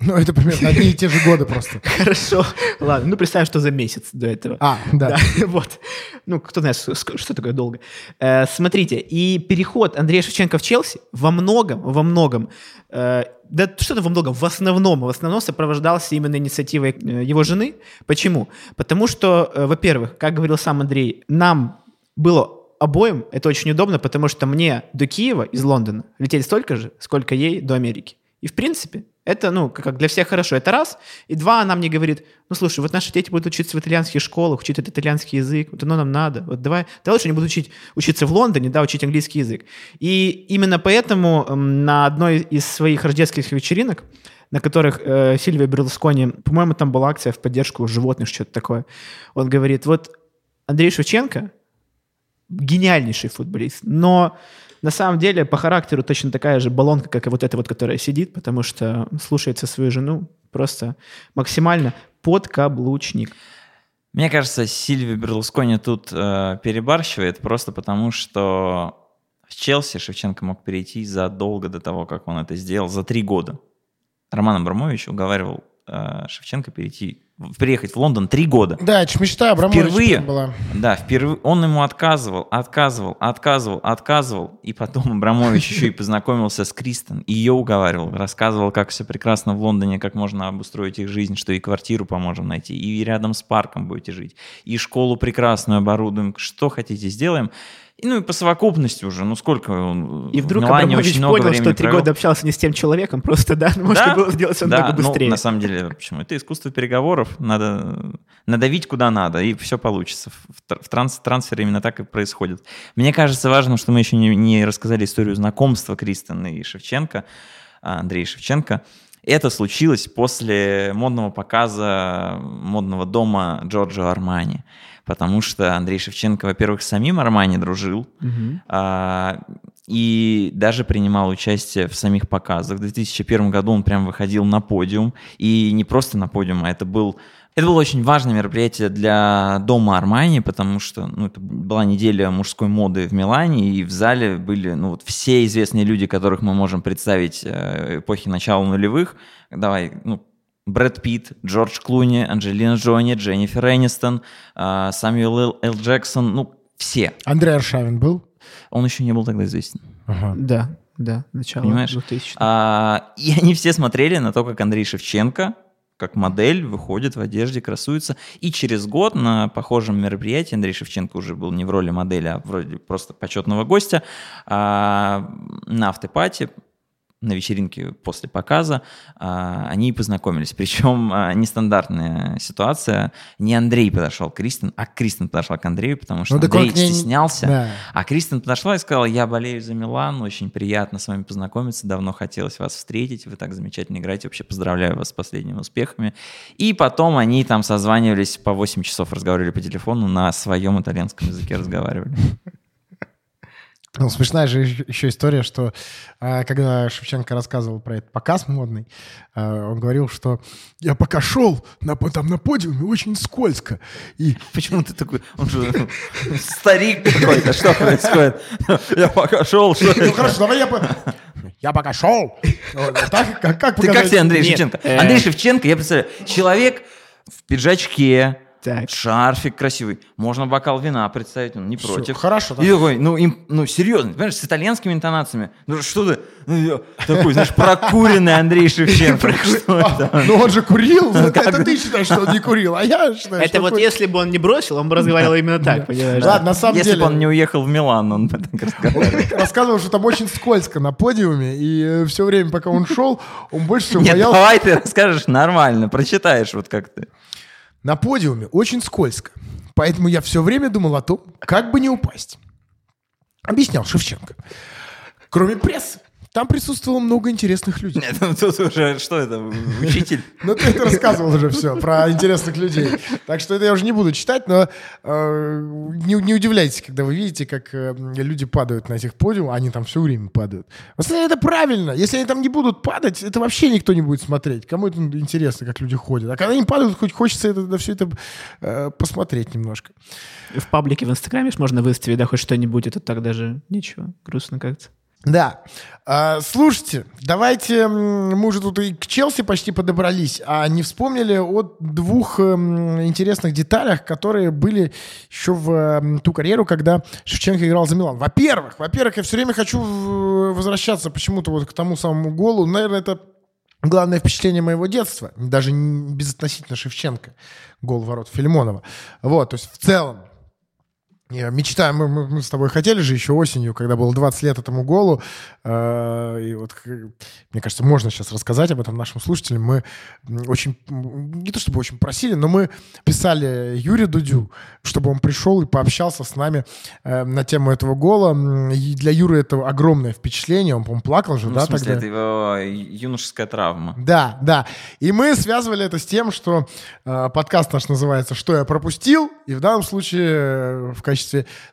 Ну, это примерно одни и те же годы просто. [laughs] Хорошо. Ладно, ну представим, что за месяц до этого. А, да. да [laughs] вот. Ну, кто знает, что такое долго. Э, смотрите, и переход Андрея Шевченко в Челси во многом, во многом, э, да что-то во многом, в основном, в основном сопровождался именно инициативой э, его жены. Почему? Потому что, э, во-первых, как говорил сам Андрей, нам было обоим это очень удобно, потому что мне до Киева из Лондона лететь столько же, сколько ей до Америки. И в принципе, это, ну, как для всех хорошо. Это раз. И два, она мне говорит, ну, слушай, вот наши дети будут учиться в итальянских школах, учить этот итальянский язык, вот оно нам надо. Вот давай, давай лучше они будут учить, учиться в Лондоне, да, учить английский язык. И именно поэтому на одной из своих рождественских вечеринок, на которых э, Сильвия Берлускони, по-моему, там была акция в поддержку животных, что-то такое, он говорит, вот Андрей Шевченко гениальнейший футболист, но на самом деле по характеру точно такая же баллонка, как и вот эта вот, которая сидит, потому что слушается свою жену просто максимально подкаблучник. Мне кажется, Сильви Берлускони тут э, перебарщивает просто потому, что в Челси Шевченко мог перейти задолго до того, как он это сделал, за три года. Роман Абрамович уговаривал э, Шевченко перейти приехать в Лондон три года. Да, это мечта Абрамовича впервые, была. Да, впервые он ему отказывал, отказывал, отказывал, отказывал. И потом Абрамович еще и познакомился с Кристен, ее уговаривал, рассказывал, как все прекрасно в Лондоне, как можно обустроить их жизнь, что и квартиру поможем найти, и рядом с парком будете жить, и школу прекрасную оборудуем, что хотите сделаем. Ну и по совокупности уже, ну сколько он И вдруг Абрамович очень много понял, что три года общался не с тем человеком, просто, да, можно да, было сделать все да, намного ну, быстрее. Ну, на самом деле, почему? Это искусство переговоров, надо надавить куда надо, и все получится. В, транс, трансфере именно так и происходит. Мне кажется важным, что мы еще не, не рассказали историю знакомства Кристен и Шевченко, а, Андрея Шевченко. Это случилось после модного показа модного дома Джорджо Армани потому что Андрей Шевченко, во-первых, с самим Армани дружил, угу. а, и даже принимал участие в самих показах. В 2001 году он прям выходил на подиум, и не просто на подиум, а это был это было очень важное мероприятие для дома Армани, потому что ну, это была неделя мужской моды в Милане, и в зале были ну, вот все известные люди, которых мы можем представить э, эпохи начала нулевых. Давай, ну, Брэд Питт, Джордж Клуни, Анджелина Джони, Дженнифер Энистон, а, Самюэл Л. Джексон, ну, все. Андрей Аршавин был? Он еще не был тогда известен. Ага. Да, да, начало Понимаешь? 2000 а, И они все смотрели на то, как Андрей Шевченко, как модель, выходит в одежде, красуется. И через год на похожем мероприятии Андрей Шевченко уже был не в роли модели, а вроде просто почетного гостя. А, на автопате на вечеринке после показа, а, они познакомились. [laughs] Причем а, нестандартная ситуация. Не Андрей подошел к Кристин, а Кристин подошла к Андрею, потому что ну, Андрей ней... стеснялся. Да. А Кристин подошла и сказала, я болею за Милан, очень приятно с вами познакомиться, давно хотелось вас встретить, вы так замечательно играете, вообще поздравляю вас с последними успехами. И потом они там созванивались, по 8 часов разговаривали по телефону, на своем итальянском языке разговаривали. [laughs] Ну, смешная же еще история, что э, когда Шевченко рассказывал про этот показ модный, э, он говорил, что я пока шел на, там на подиуме, очень скользко. И... Почему ты такой, он же старик какой-то, что происходит? Я пока шел, что Ну хорошо, давай я... Я пока шел. Так, как, как Ты как тебе Андрей Шевченко? Андрей Шевченко, я представляю, человек в пиджачке, Так. Шарфик красивый. Можно бокал вина представить, он не Всё, против. хорошо, И такой, ну, им, ну, серьезно, понимаешь, с итальянскими интонациями. Ну, что ты, ну, я такой, знаешь, прокуренный Андрей Шевченко. Это? Ну он же курил. [laughs] Ну, Это ты считаешь, что он не курил, а я считаю, Это вот если бы он не бросил, он бы разговаривал именно так, понимаешь? Ладно, на самом Если деле... бы он не уехал в Милан, он бы так разговаривал. рассказывал, что там очень скользко на подиуме, и все время, пока он шел, он больше всего Нет, боялся. давай ты расскажешь нормально, прочитаешь вот как ты. На подиуме очень скользко. Поэтому я все время думал о том, как бы не упасть. Объяснял Шевченко. Кроме прессы, там присутствовало много интересных людей. Нет, ну тут уже, что это, учитель? [laughs] Ну, ты это рассказывал уже все про интересных людей. Так что это я уже не буду читать, но э, не, не удивляйтесь, когда вы видите, как э, люди падают на этих подиумах, они там все время падают. В основном это правильно. Если они там не будут падать, это вообще никто не будет смотреть. Кому это интересно, как люди ходят. А когда они падают, хоть хочется это, на все это э, посмотреть немножко. В паблике в Инстаграме можно выставить, да, хоть что-нибудь, это так даже ничего, грустно как-то. Да. А, слушайте, давайте, мы уже тут и к Челси почти подобрались, а не вспомнили о двух м, интересных деталях, которые были еще в м, ту карьеру, когда Шевченко играл за Милан. Во-первых, во-первых, я все время хочу в- возвращаться почему-то вот к тому самому голу. Наверное, это главное впечатление моего детства, даже безотносительно Шевченко, гол ворот Филимонова. Вот, то есть в целом, я мечтаю, мы, мы- мы с тобой хотели же еще осенью, когда было 20 лет этому голу, э, и вот, к- мне кажется, можно сейчас рассказать об этом нашим слушателям. Мы очень, не то чтобы очень просили, но мы писали Юрию Дудю, чтобы он пришел и пообщался с нами э, на тему этого гола. И для Юры это огромное впечатление, он, по-моему, плакал же, Ну, да, в смысле, тогда? это его юношеская травма. Да, да. И мы связывали это с тем, что э, подкаст наш называется «Что я пропустил?», и в данном случае э, в качестве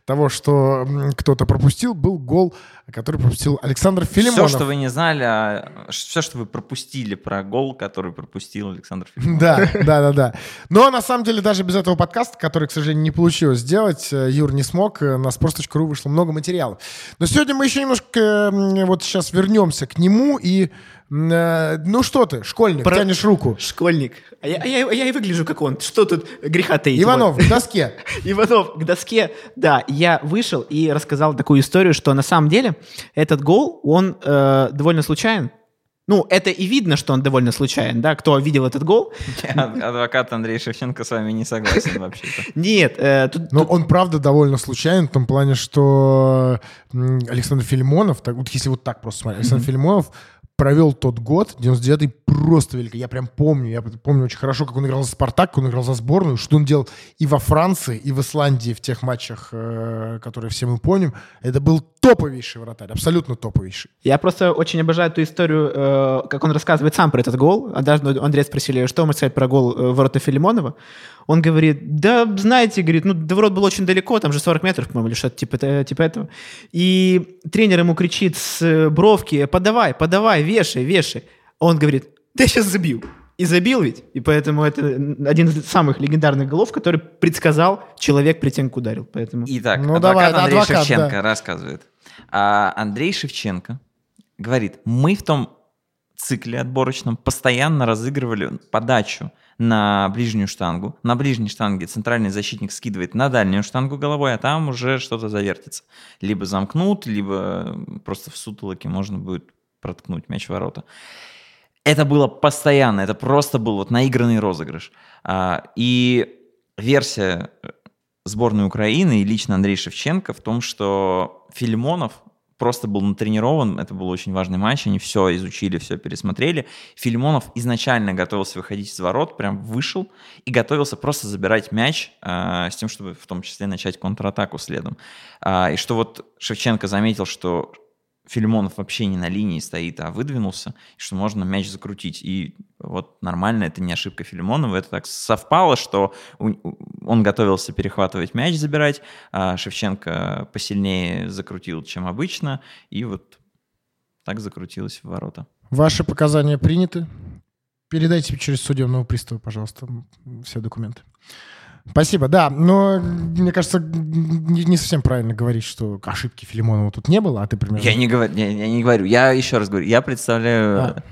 того, что кто-то пропустил, был гол, который пропустил Александр Филимонов. Все, что вы не знали, все, что вы пропустили про гол, который пропустил Александр Филимонов. Да, да, да, да. Но на самом деле даже без этого подкаста, который, к сожалению, не получилось сделать, э, Юр не смог, э, на sports.ru вышло много материалов. Но сегодня мы еще немножко э, вот сейчас вернемся к нему и ну что ты, школьник, Про- тянешь руку. Школьник. А я, а я- а я и выгляжу как он. Что тут греха таить? Иванов, Вот. к доске. [laughs] Иванов к доске. Да, я вышел и рассказал такую историю, что на самом деле этот гол, он э, довольно случайен. Ну, это и видно, что он довольно случайен, да, кто видел этот гол. [laughs] Я, Адвокат Андрей Шевченко с вами не согласен вообще-то. [laughs] Нет, э, тут, Но тут- он, правда, довольно случайен в том плане, что Александр Филимонов, так, вот если вот так просто смотреть, Александр Филимонов провел тот год, 99-й, просто великий. Я прям помню, я помню очень хорошо, как он играл за «Спартак», как он играл за сборную, что он делал и во Франции, и в Исландии в тех матчах, э, которые все мы помним. Это был топовейший вратарь, абсолютно топовейший. Я просто очень обожаю эту историю, э, как он рассказывает сам про этот гол. А даже Андрея спросили, что можно сказать про гол э, ворота Филимонова. Он говорит, да, знаете, говорит, ну, до ворот было очень далеко, там же 40 метров, по-моему, или что-то типа, э, типа этого. И тренер ему кричит с э, бровки, подавай, подавай, вешай, вешай. Он говорит, да я сейчас забью. И забил ведь. И поэтому это один из самых легендарных голов, который предсказал человек как ударил. Поэтому... Итак, Ну, адвокат давай, Андрей адвокат, Шевченко да. рассказывает. А Андрей Шевченко говорит, мы в том цикле отборочном постоянно разыгрывали подачу на ближнюю штангу. На ближней штанге центральный защитник скидывает на дальнюю штангу головой, а там уже что-то завертится. Либо замкнут, либо просто в сутолоке можно будет проткнуть мяч в ворота. Это было постоянно, это просто был вот наигранный розыгрыш. А, И версия э, сборной Украины и лично Андрей Шевченко в том, что Филимонов просто был натренирован, это был очень важный матч, они все изучили, все пересмотрели. Филимонов изначально готовился выходить из ворот, прям вышел и готовился просто забирать мяч э, с тем, чтобы в том числе начать контратаку следом. А, и что вот Шевченко заметил, что Филимонов вообще не на линии стоит, а выдвинулся, что можно мяч закрутить. И вот нормально, это не ошибка Филимонова, это так совпало, что он готовился перехватывать мяч, забирать, а Шевченко посильнее закрутил, чем обычно, и вот так закрутилось в ворота. Ваши показания приняты. Передайте через судебного пристава, пожалуйста, все документы. Спасибо, да, но мне кажется, не, не совсем правильно говорить, что ошибки Филимонова тут не было, а ты примерно... Я не, говорю, я, я не говорю, я еще раз говорю, я представляю А.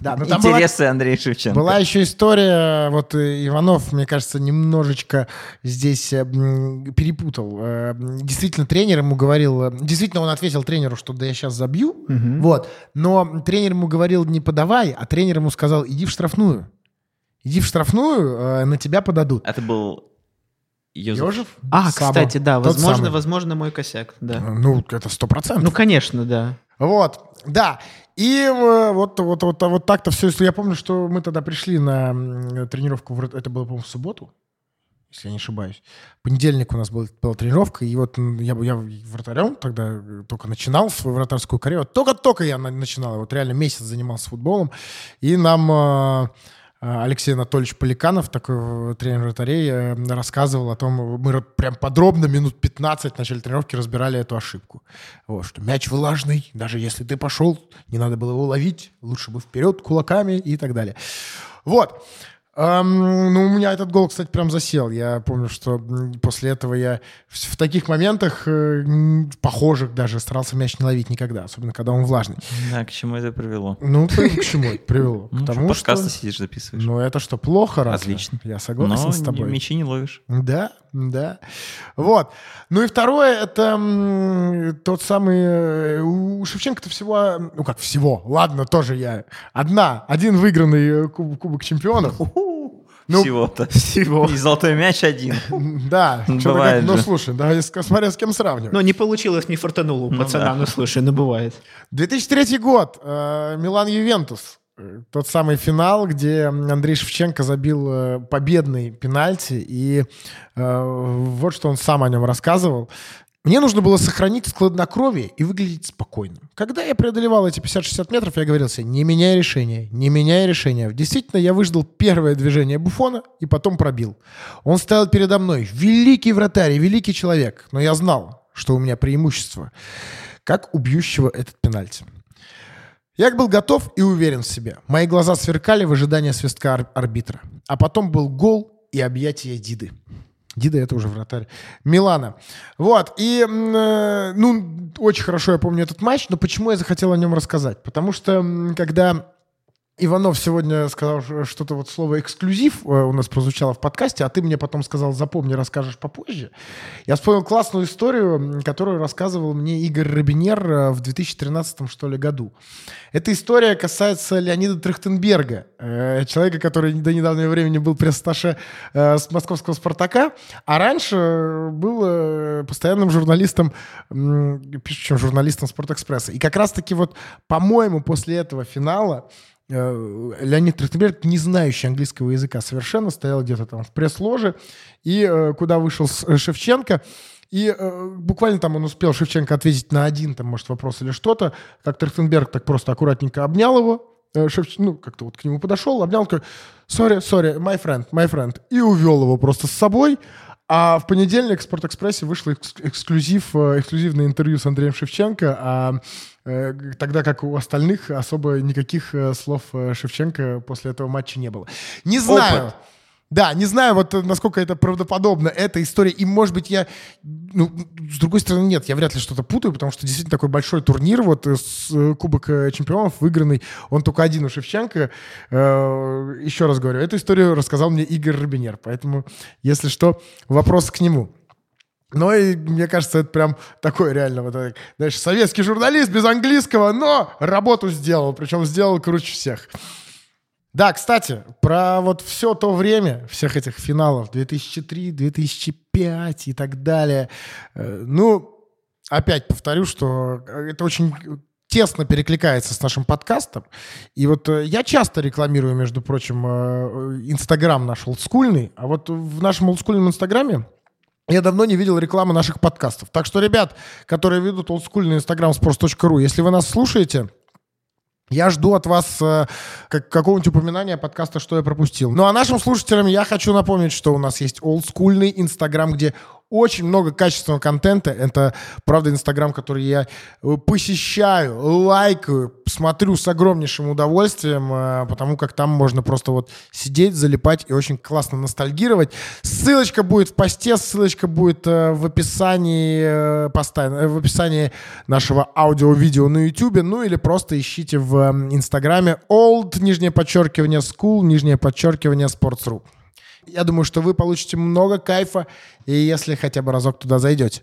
Да, э, там была- интересы Андрея Шевченко. Была еще история, вот э, Иванов, мне кажется, немножечко здесь э, перепутал. Э, Действительно, тренер ему говорил, действительно, он ответил тренеру, что да я сейчас забью, вот, но тренер ему говорил не подавай, а тренер ему сказал, иди в штрафную. Иди в штрафную, э, на тебя подадут. Это был Йозеф. Ежев? А, Саба. кстати, да, Тот возможно, самый. возможно, мой косяк, да. Ну, это сто процентов. Ну, конечно, да. Вот, да. И э, вот, вот, вот, вот так-то все. Я помню, что мы тогда пришли на тренировку, это было, по-моему, в субботу, если я не ошибаюсь. В понедельник у нас был- была тренировка, и вот я, я вратарем тогда э, только начинал свою вратарскую карьеру. Только-только я на- начинал, вот реально месяц занимался футболом. И нам э, э, Алексей Анатольевич Поликанов, такой э, тренер вратарей, э, рассказывал о том, мы р- прям подробно минут 15 в начале тренировки разбирали эту ошибку. Вот, что мяч влажный, даже если ты пошел, не надо было его ловить, лучше бы вперед кулаками и так далее. Вот. Эм, ну, у меня этот гол, кстати, прям засел. Я помню, что после этого я в, в таких моментах, э, похожих даже, старался мяч не ловить никогда, особенно когда он влажный. Да, к чему это привело? Ну, к к чему это привело? К Ну, тому, подкасты что... сидишь, записываешь. Ну, это что, плохо, разве? Отлично. Я согласен с тобой. мячи не ловишь. Да, да. Вот. Ну и второе, это м, тот самый... э, У Шевченко-то всего... Ну как всего? Ладно, тоже я. Одна, один выигранный э, куб- Кубок Чемпионов. Ну, Всего-то. Всего. И золотой мяч один. Да. Ну, бывает Ну, слушай, да, смотря с кем сравнивать. Ну, не получилось, не фартануло у Ну пацана. Ну, слушай, ну, бывает. 2003 год. э, Милан-Ювентус. Тот самый финал, где Андрей Шевченко забил э, победный пенальти. И э, вот что он сам о нем рассказывал. Мне нужно было сохранить складнокровие и выглядеть спокойным. Когда я преодолевал эти 50-60 метров, я говорил себе, не меняй решение, не меняй решение. Действительно, я выждал первое движение Буфона и потом пробил. Он стоял передо мной, великий вратарь великий человек, но я знал, что у меня преимущество, как у бьющего этот пенальти. Я был готов и уверен в себе. Мои глаза сверкали в ожидании свистка ар- арбитра. А потом был гол и объятие Диды. Дида это уже вратарь. Милана. Вот. И, э, ну, очень хорошо я помню этот матч, но почему я захотел о нем рассказать? Потому что, когда Иванов сегодня сказал что-то вот слово «эксклюзив» э, у нас прозвучало в подкасте, а ты мне потом сказал «запомни, расскажешь попозже». Я вспомнил классную историю, которую рассказывал мне Игорь Робинер э, в 2013 что ли году. Эта история касается Леонида Трехтенберга, э, человека, который до недавнего времени был пресс-атташе э, с московского «Спартака», а раньше был постоянным журналистом, пишущим журналистом «Спортэкспресса». И как раз-таки вот, по-моему, после этого финала Леонид Трехтенберг, не знающий английского языка совершенно, стоял где-то там в пресс-ложе, и э, куда вышел э, Шевченко, и э, буквально там он успел Шевченко ответить на один, там, может, вопрос или что-то, как Трехтенберг так просто аккуратненько обнял его, э, Шевч- ну, как-то вот к нему подошел, обнял, такой, sorry, sorry, my friend, my friend, и увел его просто с собой, а в понедельник в «Спортэкспрессе» вышло экс- эксклюзив, э, эксклюзивное интервью с Андреем Шевченко, а э, тогда как у остальных особо никаких э, слов э, Шевченко после этого матча не было. Не знаю. Опыт. Да, не знаю, вот э, насколько это правдоподобно, эта история. И, может быть, я... Ну, с другой стороны, нет, я вряд ли что-то путаю, потому что действительно такой большой турнир, вот э, с, э, Кубок э, чемпионов выигранный, он только один у Шевченко. Э, еще раз говорю, эту историю рассказал мне Игорь Робинер, поэтому, если что, вопрос к нему. Но и мне кажется, это прям такой реально, вот, э, знаешь, советский журналист без английского, но работу сделал, причем сделал круче всех. Да, кстати, про вот все то время, всех этих финалов 2003, 2005 и так далее. Э, Ну, опять повторю, что это очень тесно перекликается с нашим подкастом. И вот э, я часто рекламирую, между прочим, э, Инстаграм наш олдскульный, а вот в нашем олдскульном Инстаграме я давно не видел рекламы наших подкастов. Так что, ребят, которые ведут олдскульный инстаграм sports.ru, если вы нас слушаете, Я жду от вас э, как, какого-нибудь упоминания подкаста, что я пропустил. Ну а нашим слушателям я хочу напомнить, что у нас есть олдскульный Инстаграм, где очень много качественного контента. Это, правда, Инстаграм, который я э, посещаю, лайкаю, смотрю с огромнейшим удовольствием, э, потому как там можно просто вот сидеть, залипать и очень классно ностальгировать. Ссылочка будет в посте, ссылочка будет э, в описании поста, в описании нашего аудио-видео на YouTube, ну или просто ищите в Инстаграме old, нижнее подчеркивание, school, нижнее подчеркивание, sports.ru. Я думаю, что вы получите много кайфа, и если хотя бы разок туда зайдете.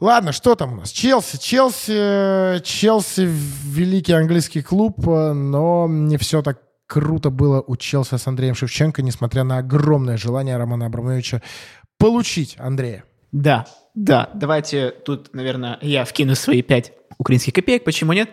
Ладно, что там у нас? Челси. Челси, Челси великий английский клуб, но не все так круто было у Челси с Андреем Шевченко, несмотря на огромное желание Романа Абрамовича получить Андрея. Да, да. Давайте тут, наверное, я вкину свои пять украинских копеек. Почему нет?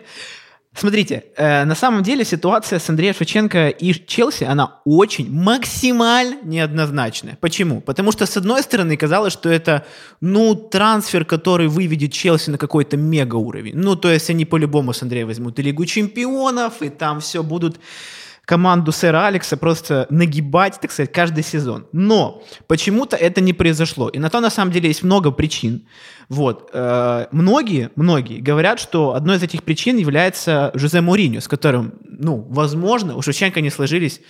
Смотрите, э, на самом деле ситуация с Андреем Шевченко и Челси, она очень максимально неоднозначная. Почему? Потому что, с одной стороны, казалось, что это, ну, трансфер, который выведет Челси на какой-то мега уровень. Ну, то есть они по-любому с Андрея возьмут и Лигу Чемпионов, и там все будут команду сэра Алекса просто нагибать, так сказать, каждый сезон. Но почему-то это не произошло. И на то, на самом деле, есть много причин. Вот. Э, многие, многие говорят, что одной из этих причин является Жозе Мourinho, с которым, ну, возможно, у Шевченко не сложились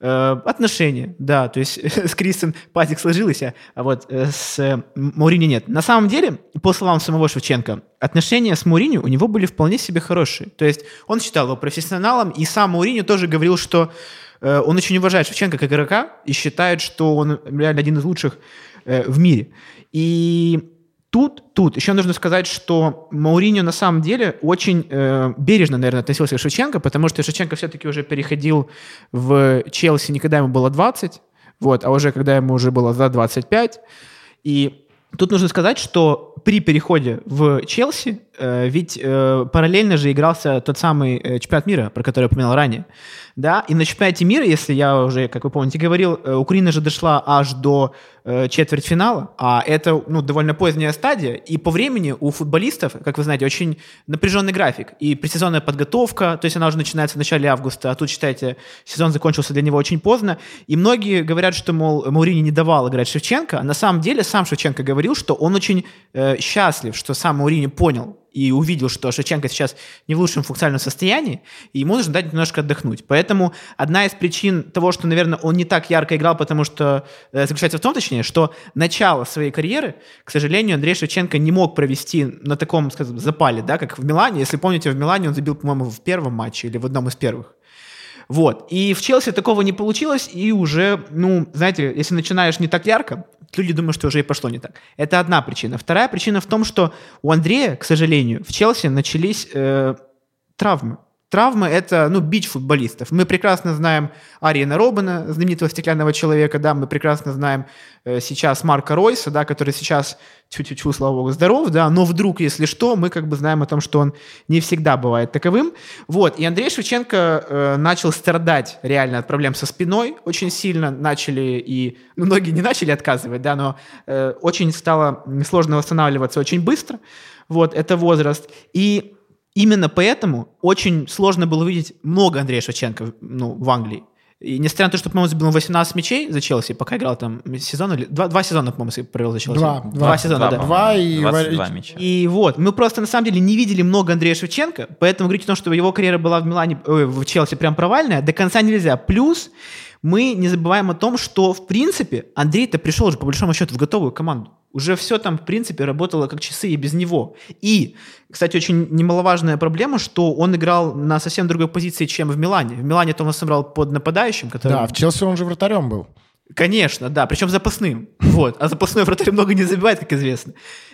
отношения, да, то есть [laughs] с Крисом Патик сложилось, а вот э, с Маурини нет. На самом деле, по словам самого Шевченко, отношения с Маурини у него были вполне себе хорошие. То есть он считал его профессионалом, и сам Маурини тоже говорил, что э, он очень уважает Шевченко как игрока и считает, что он реально один из лучших в мире. И Тут, тут еще нужно сказать, что Мауриньо на самом деле очень э, бережно, наверное, относился к Шевченко, потому что Шевченко все-таки уже переходил в Челси не когда ему было 20, вот, а уже когда ему уже было за 25. И тут нужно сказать, что при переходе в Челси, ведь э, параллельно же игрался тот самый э, чемпионат мира, про который я упоминал ранее. Да, и на чемпионате мира, если я уже, как вы помните, говорил, э, Украина же дошла аж до э, четвертьфинала, а это ну, довольно поздняя стадия, и по времени у футболистов, как вы знаете, очень напряженный график, и предсезонная подготовка, то есть она уже начинается в начале августа, а тут, считайте, сезон закончился для него очень поздно, и многие говорят, что, мол, Маурини не давал играть Шевченко, а на самом деле сам Шевченко говорил, что он очень э, счастлив, что сам Маурини понял и увидел, что Шевченко сейчас не в лучшем функциональном состоянии, и ему нужно дать немножко отдохнуть. Поэтому одна из причин того, что, наверное, он не так ярко играл, потому что э, заключается в том, точнее, что начало своей карьеры, к сожалению, Андрей Шевченко не мог провести на таком, скажем, запале, да, как в Милане. Если помните, в Милане он забил, по-моему, в первом матче или в одном из первых. Вот. И в Челси такого не получилось, и уже, ну, знаете, если начинаешь не так ярко, люди думают, что уже и пошло не так. Это одна причина. Вторая причина в том, что у Андрея, к сожалению, в Челси начались э, травмы. Травмы — это, ну, бич футболистов. Мы прекрасно знаем Ариена Робина, знаменитого стеклянного человека, да, мы прекрасно знаем э, сейчас Марка Ройса, да, который сейчас, чуть-чуть, слава богу, здоров, да, но вдруг, если что, мы как бы знаем о том, что он не всегда бывает таковым. Вот, и Андрей Шевченко э, начал страдать реально от проблем со спиной очень сильно, начали и, ну, многие не начали отказывать, да, но э, очень стало сложно восстанавливаться очень быстро, вот, это возраст. И Именно поэтому очень сложно было увидеть много Андрея Шевченко ну, в Англии. И несмотря на то, что, по-моему, забил 18 мячей за Челси, пока играл там сезон или... Два, два сезона, по-моему, провел за Челси. Два. Два, два сезона, два, да. Два и... 22 мяча. И вот, мы просто, на самом деле, не видели много Андрея Шевченко, поэтому говорить о том, что его карьера была в Милане, э, в Челси прям провальная, до конца нельзя. Плюс мы не забываем о том, что, в принципе, Андрей-то пришел уже, по большому счету, в готовую команду. Уже все там, в принципе, работало как часы и без него. И, кстати, очень немаловажная проблема, что он играл на совсем другой позиции, чем в Милане. В Милане-то он сыграл под нападающим, который... Да, в Челси он же вратарем был. Конечно, да, причем запасным. [laughs] Вот. А запасной вратарь много не забивает, как известно.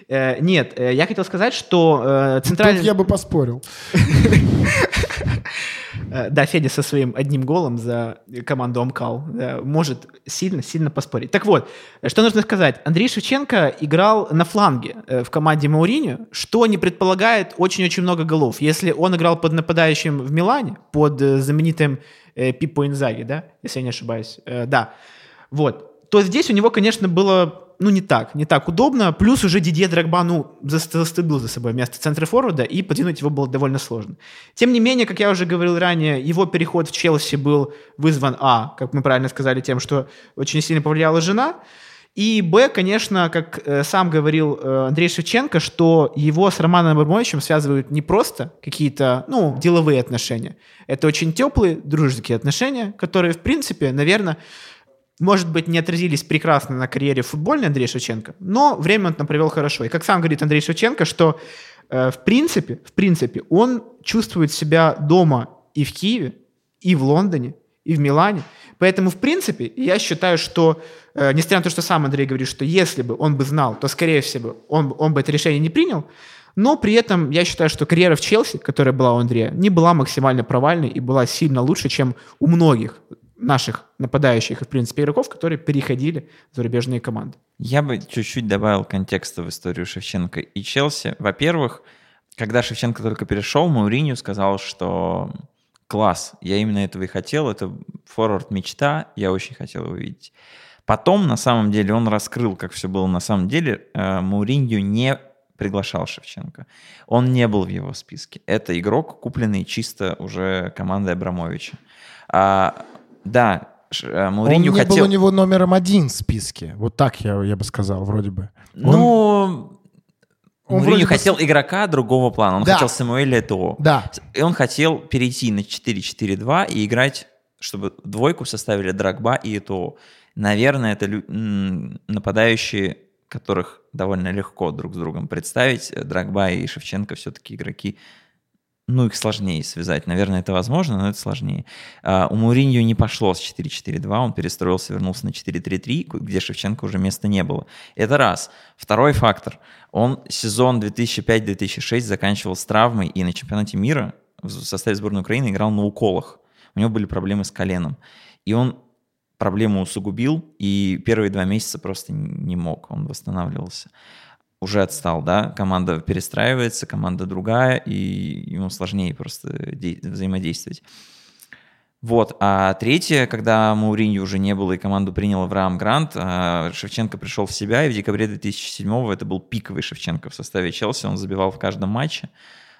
Э, нет, э, я хотел сказать, что э, центральный... Тут я бы поспорил. [laughs] Э, да, Федя со своим одним голом за команду Амкал может сильно-сильно поспорить. Так вот, что нужно сказать. Андрей Шевченко играл на фланге э, в команде Мауринio, что не предполагает очень-очень много голов. Если он играл под нападающим в Милане, под э, знаменитым Пиппо Инзаги, да, если я не ошибаюсь, да, вот, то здесь у него, конечно, было ну, не так, не так удобно. Плюс уже Дидье Драгба, ну, застыдил за собой место центра форварда, и подвинуть его было довольно сложно. Тем не менее, как я уже говорил ранее, его переход в Челси был вызван, а, как мы правильно сказали, тем, что очень сильно повлияла жена, и Б, конечно, как э, сам говорил э, Андрей Шевченко, что его с Романом Абрамовичем связывают не просто какие-то, ну, деловые отношения. Это очень теплые, дружеские отношения, которые, в принципе, наверное, может быть, не отразились прекрасно на карьере футбольной Андрея Шевченко, но время он там провел хорошо. И как сам говорит Андрей Шевченко, что э, в принципе, в принципе, он чувствует себя дома и в Киеве, и в Лондоне, и в Милане. Поэтому, в принципе, я считаю, что, э, несмотря на то, что сам Андрей говорит, что если бы он бы знал, то, скорее всего, он, он бы это решение не принял. Но при этом я считаю, что карьера в Челси, которая была у Андрея, не была максимально провальной и была сильно лучше, чем у многих наших нападающих и, в принципе, игроков, которые переходили в зарубежные команды. Я бы чуть-чуть добавил контекста в историю Шевченко и Челси. Во-первых, когда Шевченко только перешел, Мауриню сказал, что класс, я именно этого и хотел, это форвард мечта, я очень хотел его видеть. Потом, на самом деле, он раскрыл, как все было на самом деле. Э, Мауринью не приглашал Шевченко. Он не был в его списке. Это игрок, купленный чисто уже командой Абрамовича. А, да, э, Мауринью он не хотел... был у него номером один в списке. Вот так я, я бы сказал, вроде бы. Ну, Он Мourinho вроде бы хотел игрока другого плана. Он Да. хотел Самуэля Этоо. Да. И он хотел перейти на 4-4-2 и играть, чтобы двойку составили Драгба и Этоо. Наверное, это лю- нападающие, которых довольно легко друг с другом представить. Драгба и Шевченко все-таки игроки ну, их сложнее связать. Наверное, это возможно, но это сложнее. А, у Мourinho не пошло с 4-4-2, он перестроился, вернулся на 4-3-3, где Шевченко уже места не было. Это раз. Второй фактор. Он сезон 2005-2006 заканчивал с травмой и на чемпионате мира в составе сборной Украины играл на уколах. У него были проблемы с коленом. И он проблему усугубил, и первые два месяца просто не мог, он восстанавливался уже отстал, да, команда перестраивается, команда другая, и ему сложнее просто де- взаимодействовать. Вот, а третье, когда Мауриньо уже не было и команду принял Авраам Грант, а, Шевченко пришел в себя, и в декабре 2007 это был пиковый Шевченко в составе Челси, он забивал в каждом матче,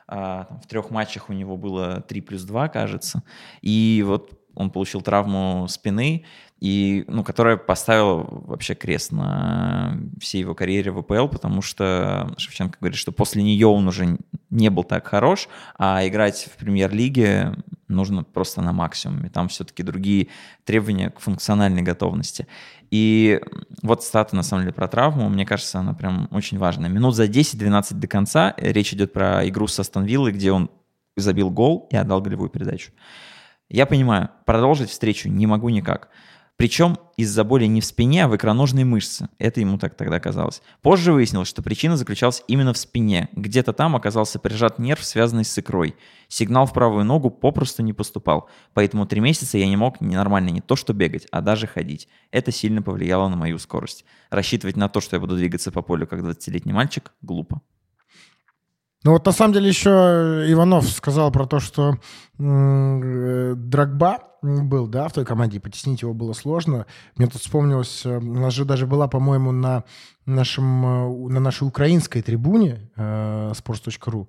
А, в трех матчах у него было 3 плюс 2, кажется, и вот он получил травму спины, и, ну, которая поставила вообще крест на всей его карьере в АПЛ, потому что Шевченко говорит, что после нее он уже не был так хорош, а играть в премьер-лиге нужно просто на максимуме. Там все-таки другие требования к функциональной готовности. И вот стата, на самом деле, про травму, мне кажется, она прям очень важная. Минут за 10-12 до конца речь идет про игру с Астон Виллой, где он забил гол и отдал голевую передачу. Я понимаю, продолжить встречу не могу никак. Причем из-за боли не в спине, а в икроножной мышце. Это ему так тогда казалось. Позже выяснилось, что причина заключалась именно в спине. Где-то там оказался прижат нерв, связанный с икрой. Сигнал в правую ногу попросту не поступал. Поэтому три месяца я не мог нормально не то что бегать, а даже ходить. Это сильно повлияло на мою скорость. Рассчитывать на то, что я буду двигаться по полю как 20-летний мальчик, глупо. Ну вот на самом деле еще Иванов сказал про то, что э, Драгба был, да, в той команде, потеснить его было сложно. Мне тут вспомнилось, э, у нас же даже была, по-моему, на нашем, э, на нашей украинской трибуне э, sports.ru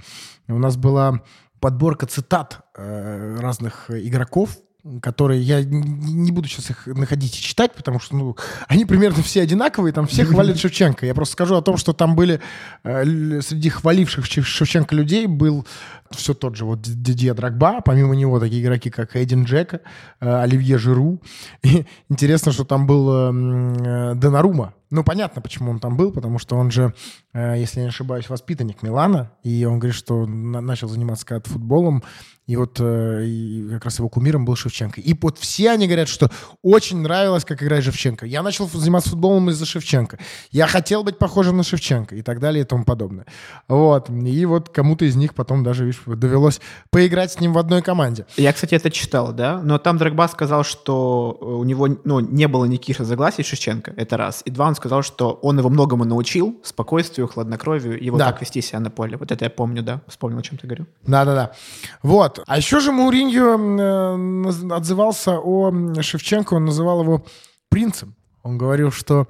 у нас была подборка цитат э, разных игроков, которые я не буду сейчас их находить и читать, потому что ну, они примерно все одинаковые, там все хвалят Шевченко. Я просто скажу о том, что там были э, среди хваливших Шев- Шевченко людей был все тот же вот Дидье Драгба, помимо него такие игроки, как Эдин Джека, э, Оливье Жиру. И интересно, что там был э, э, Донарума. Ну, понятно, почему он там был, потому что он же, э, если я не ошибаюсь, воспитанник Милана, и он говорит, что на- начал заниматься когда-то футболом, и вот э, и как раз его кумиром был Шевченко. И вот все они говорят, что очень нравилось, как играет Шевченко. Я начал заниматься футболом из-за Шевченко. Я хотел быть похожим на Шевченко и так далее и тому подобное. Вот. И вот кому-то из них потом даже, видишь, довелось поиграть с ним в одной команде. Я, кстати, это читал, да, но там Драгба сказал, что у него ну, не было никаких разногласий с Шевченко, это раз. И два, он сказал, что он его многому научил, спокойствию, хладнокровию, и вот Да. так вести себя на поле. Вот это я помню, да, вспомнил, о чем ты говорил. Да-да-да. Вот. А еще же Мауриньо э, отзывался о Шевченко, он называл его принцем. Он говорил, что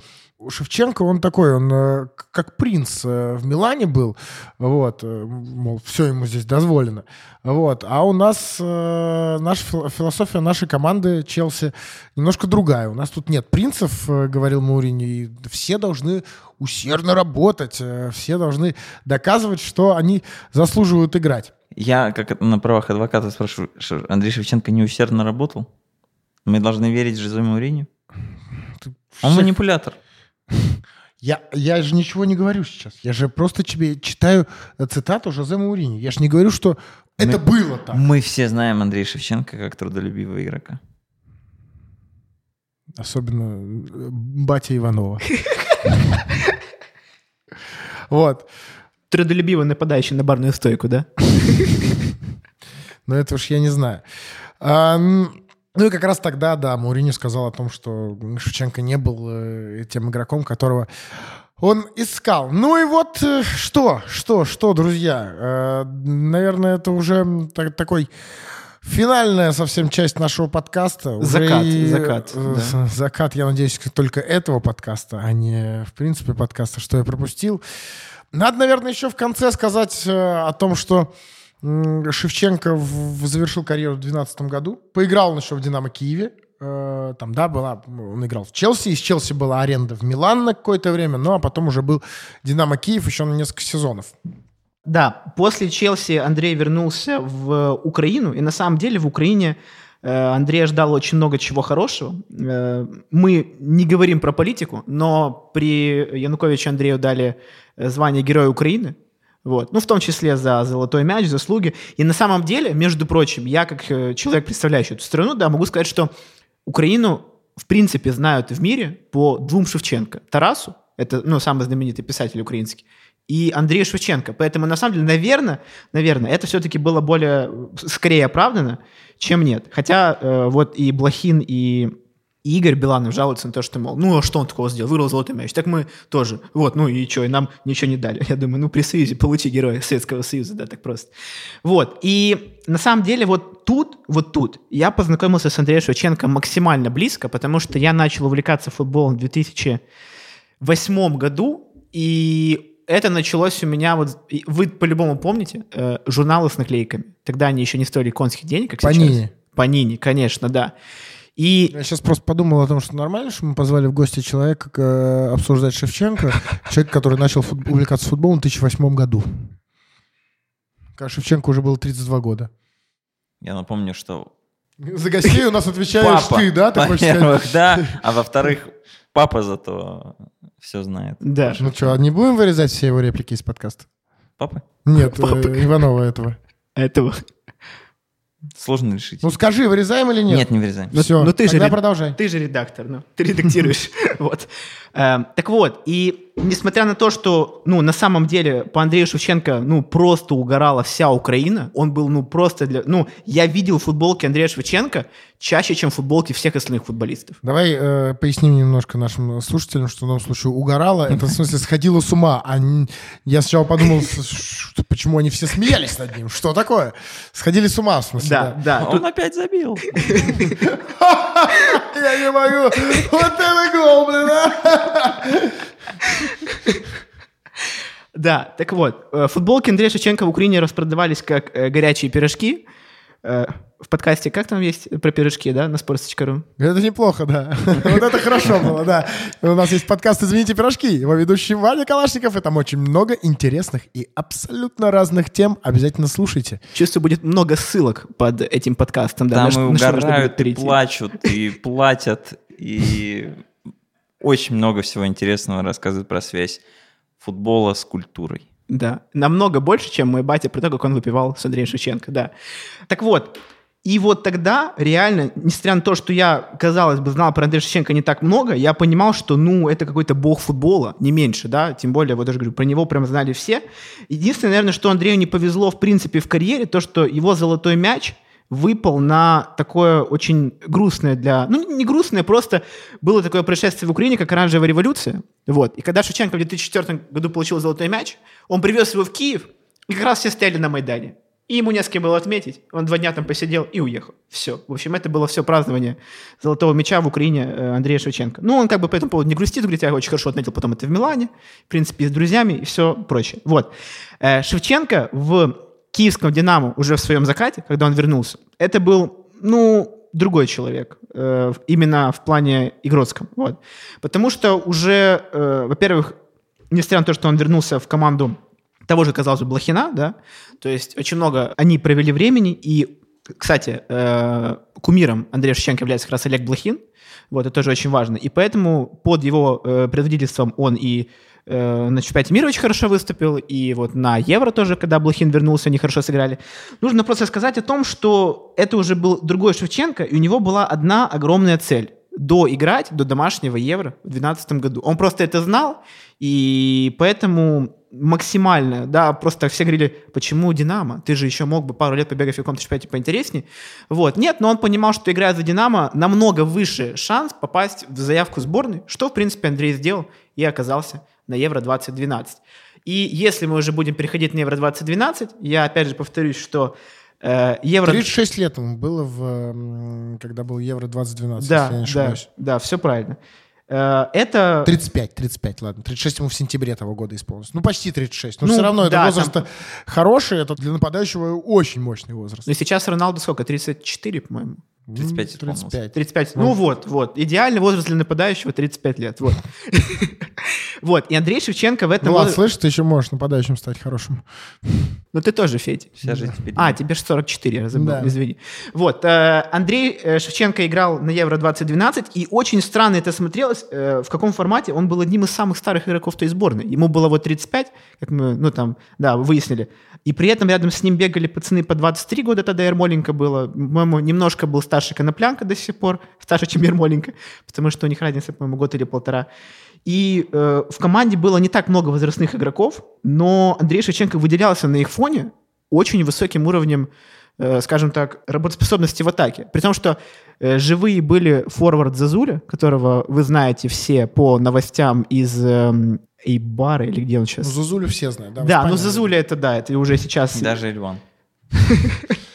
Шевченко, он такой, он э, как принц э, в Милане был, вот, э, мол, все ему здесь дозволено, вот, а у нас наша философия нашей команды Челси немножко другая. У нас тут нет принцев, говорил Маурини, и все должны усердно работать, все должны доказывать, что они заслуживают играть. Я, как на правах адвоката, спрашиваю, Андрей Шевченко не усердно работал? Мы должны верить Жозе Мауриню? Он манипулятор. Я, я же ничего не говорю сейчас. Я же просто тебе читаю цитату Жозе Маурини. Я же не говорю, что это мы, было так. Мы все знаем Андрея Шевченко как трудолюбивого игрока. Особенно э, батя Иванова. Вот. Трудолюбиво нападающий на барную стойку, да? [laughs] Ну, это уж я не знаю. Ну и как раз тогда, да, Мауриню сказал о том, что Шевченко не был э, тем игроком, которого он искал. Ну и вот э, что, что, что, друзья. Э, наверное, это уже так, такой финальная совсем часть нашего подкаста. Закат, и, закат. Э, да. Закат, я надеюсь, только этого подкаста, а не, в принципе, подкаста, что я пропустил. Надо, наверное, еще в конце сказать э, о том, что Шевченко в, завершил карьеру в 2012 году. Поиграл он еще в «Динамо Киеве». Э, там, да, была, он играл в Челси. Из Челси была аренда в Милан на какое-то время. Ну, а потом уже был «Динамо Киев» еще на несколько сезонов. Да, после Челси Андрей вернулся в Украину. И на самом деле в Украине э, Андрея ждало очень много чего хорошего. Э, мы не говорим про политику, но при Януковиче Андрею дали звание Героя Украины. Вот. Ну, в том числе за золотой мяч, заслуги. И на самом деле, между прочим, я как э, человек, представляющий эту страну, да, могу сказать, что Украину в принципе знают в мире по двум Шевченко. Тарасу, это ну, самый знаменитый писатель украинский, и Андрею Шевченко. Поэтому, на самом деле, наверное, наверное это все-таки было более, скорее оправдано, чем нет. Хотя э, вот и Блохин, и и Игорь Биланов жалуется на то, что, мол, ну а что он такого сделал? Вырвал золотой мяч. Так мы тоже. Вот, ну и что, и нам ничего не дали. [laughs] Я думаю, ну при Союзе получи героя Советского Союза, да, так просто. Вот, и на самом деле вот тут, вот тут я познакомился с Андреем Шевченко максимально близко, потому что я начал увлекаться футболом в 2008 году, и это началось у меня вот... Вы по-любому помните э, журналы с наклейками. Тогда они еще не стоили конских денег, как Панини. сейчас. Панини, конечно, да. И... Я сейчас просто подумал о том, что нормально, что мы позвали в гости человека э, обсуждать Шевченко, человек, который начал фут... увлекаться футболом в 2008 году. Когда Шевченко уже было 32 года. Я напомню, что... За гостей у нас отвечаешь папа, ты, да? Ты во-первых, да, а во-вторых, папа зато все знает. Да. Ну что, не будем вырезать все его реплики из подкаста? Папы? Нет, Э, Иванова этого. Этого. Сложно решить. Ну скажи, вырезаем или нет? Нет, не вырезаем. Ну, Все, ну, ты тогда же, продолжай. Ты же редактор, ну, ты редактируешь. [laughs] вот. Эм, так вот, и несмотря на то, что, ну, на самом деле по Андрею Шевченко, ну, просто угорала вся Украина, он был, ну, просто для... Ну, я видел футболки Андрея Шевченко чаще, чем футболки всех остальных футболистов. Давай э, поясним немножко нашим слушателям, что в данном случае угорала, это в смысле сходила с ума. А я сначала подумал, почему они все смеялись над ним, что такое? Сходили с ума, в смысле. Да, да. Он опять забил. [laughs] Я не могу. Вот это гол, блин, Да, так вот, э, футболки Андрея Шевченко в Украине распродавались как э, горячие пирожки. Э, в подкасте, как там есть про пирожки, да, на sports.ru? Это неплохо, да. [laughs] Вот это хорошо было, да. У нас есть подкаст «Извините, пирожки». Его ведущий Ваня Калашников, и там очень много интересных и абсолютно разных тем. Обязательно слушайте. Чувствую, будет много ссылок под этим подкастом. Да, там и угорают, и плачут, и платят, и очень много всего интересного рассказывают про связь футбола с культурой. Да, намного больше, чем мой батя про то, как он выпивал с Андреем Шевченко, да. Так вот, и вот тогда реально, несмотря на то, что я, казалось бы, знал про Андрея Шевченко не так много, я понимал, что, ну, это какой-то бог футбола, не меньше, да, тем более, вот даже говорю, про него прям знали все. Единственное, наверное, что Андрею не повезло, в принципе, в карьере, то, что его золотой мяч – выпал на такое очень грустное для... Ну, не грустное, просто было такое происшествие в Украине, как оранжевая революция. Вот. И когда Шевченко в 2004 году получил золотой мяч, он привез его в Киев, и как раз все стояли на Майдане. И ему не с кем было отметить. Он два дня там посидел и уехал. Все. В общем, это было все празднование золотого мяча в Украине э, Андрея Шевченко. Ну, он как бы по этому поводу не грустит, говорит, я очень хорошо отметил потом это в Милане, в принципе, с друзьями и все прочее. Вот. Э, Шевченко в киевском «Динамо» уже в своем закате, когда он вернулся, это был, ну, другой человек, э, именно в плане игротском. Вот. Потому что уже, э, во-первых, несмотря на то, что он вернулся в команду того же, казалось бы, Блохина, да, то есть очень много они провели времени, и, кстати, э, кумиром Андрея Шевченко является как раз Олег Блохин, вот, это тоже очень важно, и поэтому под его э, предводительством он и э, на чемпионате мира очень хорошо выступил, и вот на Евро тоже, когда Блохин вернулся, они хорошо сыграли. Нужно просто сказать о том, что это уже был другой Шевченко, и у него была одна огромная цель доиграть до домашнего Евро в 2012 году. Он просто это знал, и поэтому максимально, да, просто все говорили, почему Динамо? Ты же еще мог бы пару лет побегать в каком-то чемпионате поинтереснее. Вот, нет, но он понимал, что играя за Динамо, намного выше шанс попасть в заявку сборной, что, в принципе, Андрей сделал и оказался на Евро 2012. И если мы уже будем переходить на Евро 2012, я опять же повторюсь, что э, Евро... 36 лет ему было, в, когда был Евро 2012, да, если я не ошибаюсь. Да, да, все правильно. Э, это... 35, 35, ладно. 36 ему в сентябре того года исполнилось. Ну, почти 36. Но Ну, все равно это да, возраст там- хороший, это для нападающего очень мощный возраст. Ну, сейчас Роналду сколько? 34, по-моему. 35 Ну, исполнилось. 35. 35. Ну вот, вот. Идеальный возраст для нападающего 35 лет. Вот. [laughs] Вот. И Андрей Шевченко в этом... Ну ладно, слышишь, ты еще можешь нападающим стать хорошим. [laughs] Ну ты тоже, Федя. Вся жизнь теперь. А, тебе же 44, я забыл, Да. извини. Вот, э, Андрей э, Шевченко играл на Евро-2012, и очень странно это смотрелось, э, в каком формате. Он был одним из самых старых игроков той сборной. Ему было вот 35, как мы, ну там, да, выяснили. И при этом рядом с ним бегали пацаны по 23 года, тогда Ермоленко было. По-моему, немножко был старше Коноплянка до сих пор, старше, чем Ермоленко, потому что у них разница, по-моему, год или полтора. И э, в команде было не так много возрастных игроков, но Андрей Шевченко выделялся на их фоне очень высоким уровнем, э, скажем так, работоспособности в атаке. При том, что э, живые были форвард Зазуля, которого вы знаете все по новостям из эм, Эйбара, или где он Ну, сейчас? Зазулю все знают. Да, да, Испании. ну Зазуля это да, это уже сейчас... Даже Ильван. [laughs]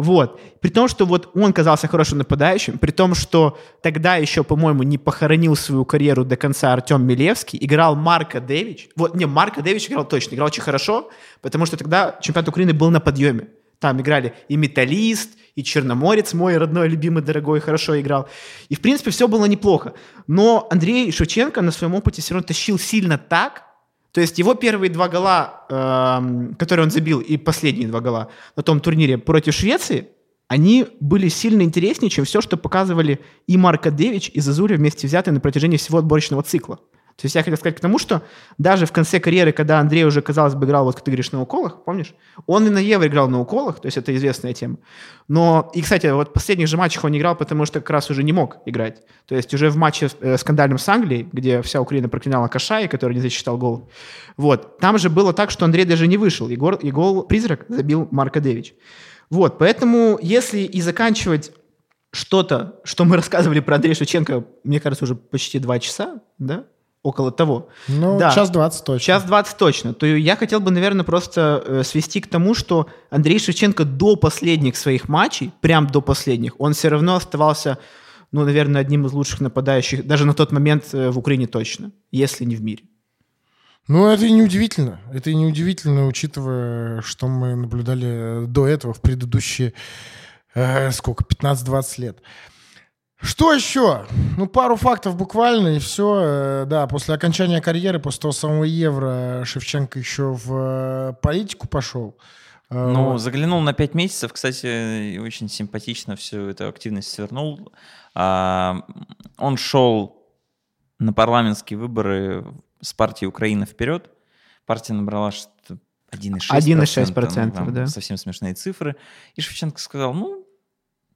Вот. При том, что вот он казался хорошим нападающим, при том, что тогда еще, по-моему, не похоронил свою карьеру до конца Артем Милевский, играл Марко Дэвич. Вот, не, Марко Дэвич играл точно, играл очень хорошо, потому что тогда чемпионат Украины был на подъеме. Там играли и Металлист, и Черноморец, мой родной, любимый, дорогой, хорошо играл. И, в принципе, все было неплохо. Но Андрей Шевченко на своем опыте все равно тащил сильно так, то есть его первые два гола, эм, которые он забил, и последние два гола на том турнире против Швеции, они были сильно интереснее, чем все, что показывали и Марко Девич, и Зазуля вместе взятые на протяжении всего отборочного цикла. То есть я хотел сказать к тому, что даже в конце карьеры, когда Андрей уже, казалось бы, играл, вот как ты говоришь, на уколах, помнишь? Он и на Евро играл на уколах, то есть это известная тема. Но, и, кстати, вот в последних же матчах он не играл, потому что как раз уже не мог играть. То есть уже в матче э, скандальном с Англией, где вся Украина проклинала Кашай, который не засчитал гол, вот, там же было так, что Андрей даже не вышел, и гол, и гол призрак забил Марко Девич. Вот, поэтому если и заканчивать что-то, что мы [laughs] рассказывали про Андрея Шевченко, мне кажется, уже почти два часа, да? Около того. Ну, Да. час 20 точно. Час 20 точно. То я хотел бы, наверное, просто э, свести к тому, что Андрей Шевченко до последних своих матчей, прям до последних, он все равно оставался, ну, наверное, одним из лучших нападающих, даже на тот момент э, в Украине точно, если не в мире. Ну, это и неудивительно. Это и неудивительно, учитывая, что мы наблюдали до этого в предыдущие, э, сколько, 15-20 лет. Что еще? Ну, пару фактов буквально, и все. Да, после окончания карьеры, после того самого Евро, Шевченко еще в э, политику пошел. Э, Ну, вот. заглянул на 5 месяцев, кстати, очень симпатично всю эту активность свернул. А, он шел на парламентские выборы с партией «Украина вперед». Партия набрала что-то 1,6%. 1,6%, там да. Совсем смешные цифры. И Шевченко сказал, ну,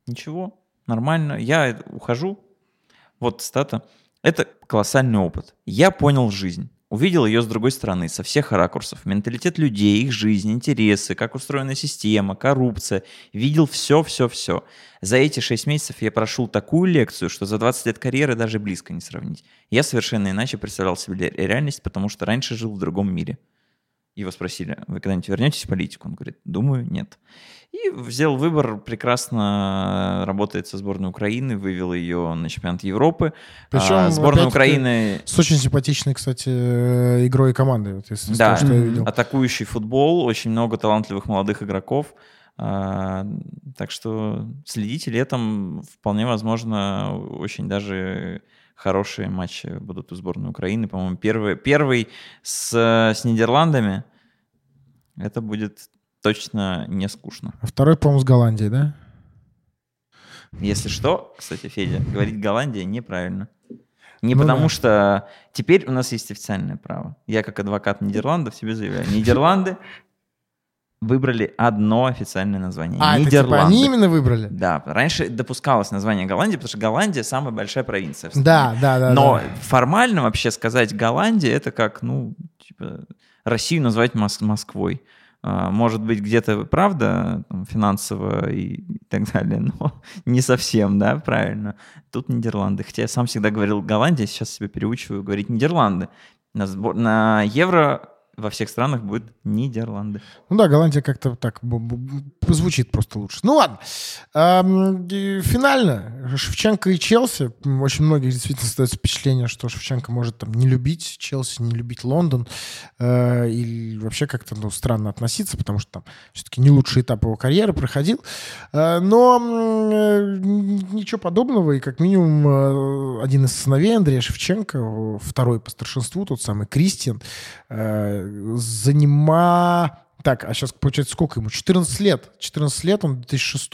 ничего, нормально, я ухожу. Вот стата. Это колоссальный опыт. Я понял жизнь. Увидел ее с другой стороны, со всех ракурсов. Менталитет людей, их жизнь, интересы, как устроена система, коррупция. Видел все-все-все. За эти шесть месяцев я прошел такую лекцию, что за 20 лет карьеры даже близко не сравнить. Я совершенно иначе представлял себе ре- реальность, потому что раньше жил в другом мире. Его спросили, вы когда-нибудь вернетесь в политику? Он говорит, думаю, нет. И взял выбор, прекрасно работает со сборной Украины, вывел ее на чемпионат Европы. Причем, А, сборная Украины С очень симпатичной, кстати, э, игрой команды. Вот, если из Да, того, что я видел. атакующий футбол, очень много талантливых молодых игроков. А, так что следите летом, вполне возможно, очень даже хорошие матчи будут у сборной Украины. По-моему, первый, первый с, с Нидерландами. Это будет точно не скучно. А второй, по-моему, с Голландией, да? Если что, кстати, Федя, говорить Голландия неправильно. Не Ну потому да. что теперь у нас есть официальное право. Я как адвокат Нидерландов себе заявляю. Нидерланды выбрали одно официальное название. А, это Нидерланды. типа они именно выбрали? Да, раньше допускалось название Голландии, потому что Голландия самая большая провинция. Да, да, да. Но да. формально вообще сказать Голландия это как, ну, типа, Россию назвать Мос- Москвой. А, Может быть, где-то правда там, финансово и так далее, но [laughs] не совсем, да, правильно. Тут Нидерланды. Хотя я сам всегда говорил Голландия, сейчас себя переучиваю говорить Нидерланды. На, сбор- на евро во всех странах будет Нидерланды. Ну да, Голландия как-то так звучит просто лучше. Ну ладно. Эм, Финально. Шевченко и Челси. Очень многих действительно создается впечатление, что Шевченко может там не любить Челси, не любить Лондон. э, И вообще как-то ну, странно относиться, потому что там все-таки не лучший этап его карьеры проходил. Э, Но э, ничего подобного. И как минимум один из сыновей Андрея Шевченко, второй по старшинству, тот самый Кристиан, э, занима... Так, а сейчас, получается, сколько ему? 14 лет. 14 лет, он 2006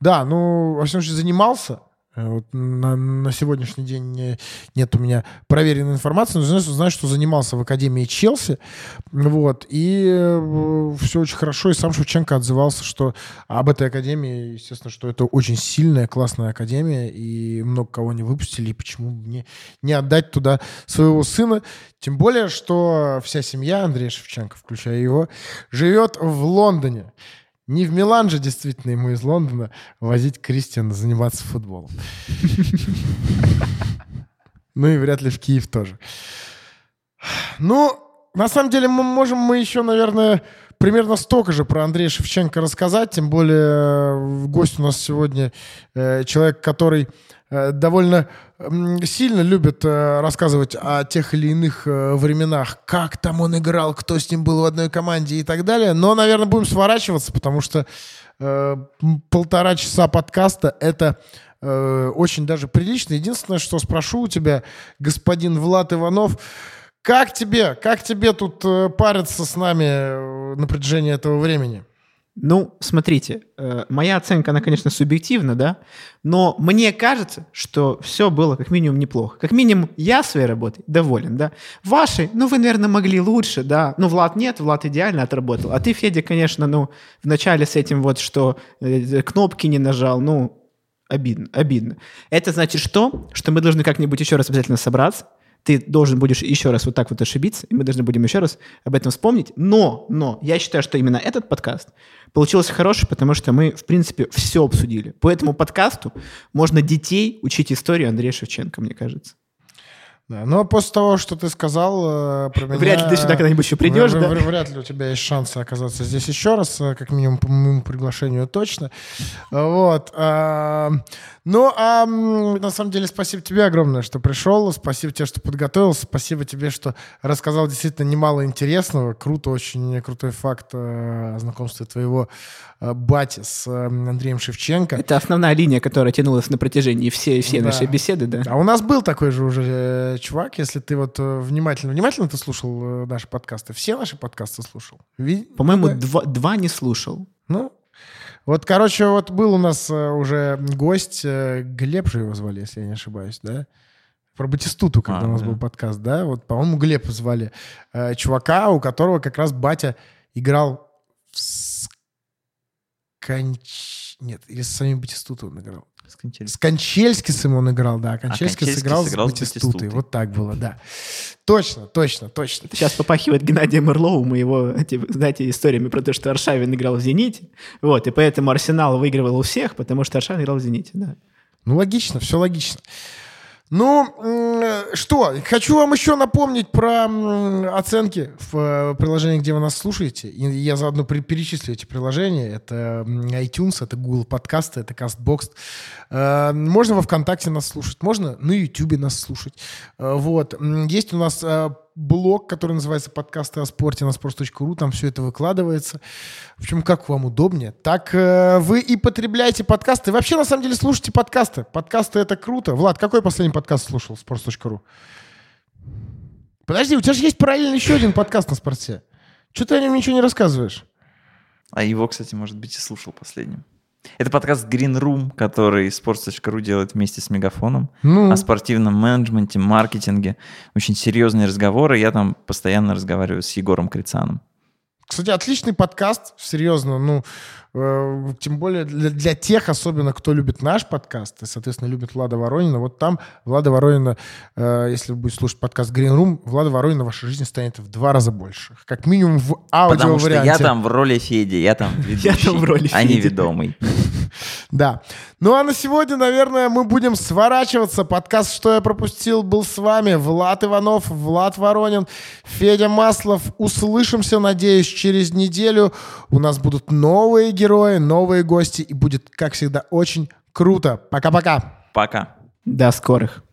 Да, ну, во всяком случае, занимался. Э, Вот на, на сегодняшний день не- нет у меня проверенной информации, но знаю, знаю, что занимался в Академии Челси. Вот, и все очень хорошо. И сам Шевченко отзывался, что об этой Академии, естественно, что это очень сильная, классная Академия, и много кого не выпустили, и почему мне не отдать туда своего сына. Тем более, что вся семья Андрея Шевченко, включая его, живет в Лондоне. Не в Милан же, действительно, ему из Лондона возить Кристиана заниматься футболом. Ну и вряд ли в Киев тоже. Ну, на самом деле, мы можем мы еще, наверное, примерно столько же про Андрея Шевченко рассказать. Тем более, э, гость у нас сегодня э, человек, который э, довольно сильно любит э, рассказывать о тех или иных э, временах, как там он играл, кто с ним был в одной команде и так далее. Но, наверное, будем сворачиваться, потому что э, полтора часа подкаста — это э, очень даже прилично. Единственное, что спрошу у тебя, господин Влад Иванов, как тебе, как тебе тут э, париться с нами на протяжении этого времени? Ну, смотрите, э, моя оценка, она, конечно, субъективна, да, но мне кажется, что все было как минимум неплохо. Как минимум я своей работой доволен, да. Ваши, ну, вы, наверное, могли лучше, да. Ну, Влад нет, Влад идеально отработал. А ты, Федя, конечно, ну, вначале с этим вот, что э, кнопки не нажал, ну, обидно, обидно. Это значит что? Что мы должны как-нибудь еще раз обязательно собраться, ты должен будешь еще раз вот так вот ошибиться, и мы должны будем еще раз об этом вспомнить. Но, но, я считаю, что именно этот подкаст получился хороший, потому что мы, в принципе, все обсудили. По этому подкасту можно детей учить историю Андрея Шевченко, мне кажется. Да, но после того, что ты сказал э, про меня... Вряд ли ты сюда когда-нибудь еще придешь, вр- да? вр- Вряд ли у тебя есть шансы оказаться здесь еще раз, э, как минимум по моему приглашению точно. Вот. а, Ну, а на самом деле спасибо тебе огромное, что пришел, спасибо тебе, что подготовился, спасибо тебе, что рассказал действительно немало интересного. Круто, очень крутой факт э, знакомства твоего э, бати с э, Андреем Шевченко. Это основная линия, которая тянулась на протяжении всей, всей Да. нашей беседы, да. А у нас был такой же уже э, чувак, если ты вот э, внимательно, внимательно ты слушал э, наши подкасты, все наши подкасты слушал. Ви- По-моему, да. два, два не слушал. Ну, вот, короче, вот был у нас уже гость, Глеб же его звали, если я не ошибаюсь, да? Про Батистуту, когда А, у нас да. был подкаст, да? Вот, по-моему, Глеб звали э, чувака, у которого как раз батя играл в Сканч... Нет, или с самим Батистутом он играл. С Кончельскисом он играл, да. Кончельский Кончельский сыграл сыграл с Батистутой. Батистутой. Вот так было, да. Точно, точно, точно. Это сейчас попахивает Геннадием Орловым и его, знаете, историями про то, что Аршавин играл в «Зените». Вот, и поэтому Арсенал выигрывал у всех, потому что Аршавин играл в «Зените», да. Ну, логично, все логично. Ну, что, хочу вам еще напомнить про оценки в э, приложении, где вы нас слушаете. И я заодно перечислю эти приложения. Это iTunes, это Google подкасты, это CastBox. Э, Можно во ВКонтакте нас слушать, можно на YouTube нас слушать. Э, Вот. Есть у нас блог, который называется «Подкасты о спорте» на sports.ru. Там все это выкладывается. В общем, как вам удобнее. Так э, вы и потребляете подкасты. Вообще, на самом деле, слушайте подкасты. Подкасты — это круто. Влад, какой последний подкаст слушал sports.ru? Подожди, у тебя же есть параллельно еще один подкаст на спорте. Что ты о нем ничего не рассказываешь? А его, кстати, может быть, и слушал последним. Это подкаст Green Room, который sports.ru делает вместе с Мегафоном Ну, о спортивном менеджменте, маркетинге. Очень серьезные разговоры. Я там постоянно разговариваю с Егором Крицаном. кстати, отличный подкаст, серьезно. Ну, тем более для, для тех, особенно, кто любит наш подкаст и, соответственно, любит Влада Воронина. Вот там Влада Воронина, э, если вы будете слушать подкаст Green Room, Влада Воронина в вашей жизни станет в два раза больше. Как минимум в Потому что я там в роли Феди, я там [laughs] ведущий, там в роли а не ведомый. [laughs] Да. Ну а на сегодня, наверное, мы будем сворачиваться. Подкаст «Что я пропустил» был с вами. Влад Иванов, Влад Воронин, Федя Маслов. Услышимся, надеюсь, через неделю. У нас будут новые герои, новые гости. И будет, как всегда, очень круто. Пока-пока. Пока. До скорых.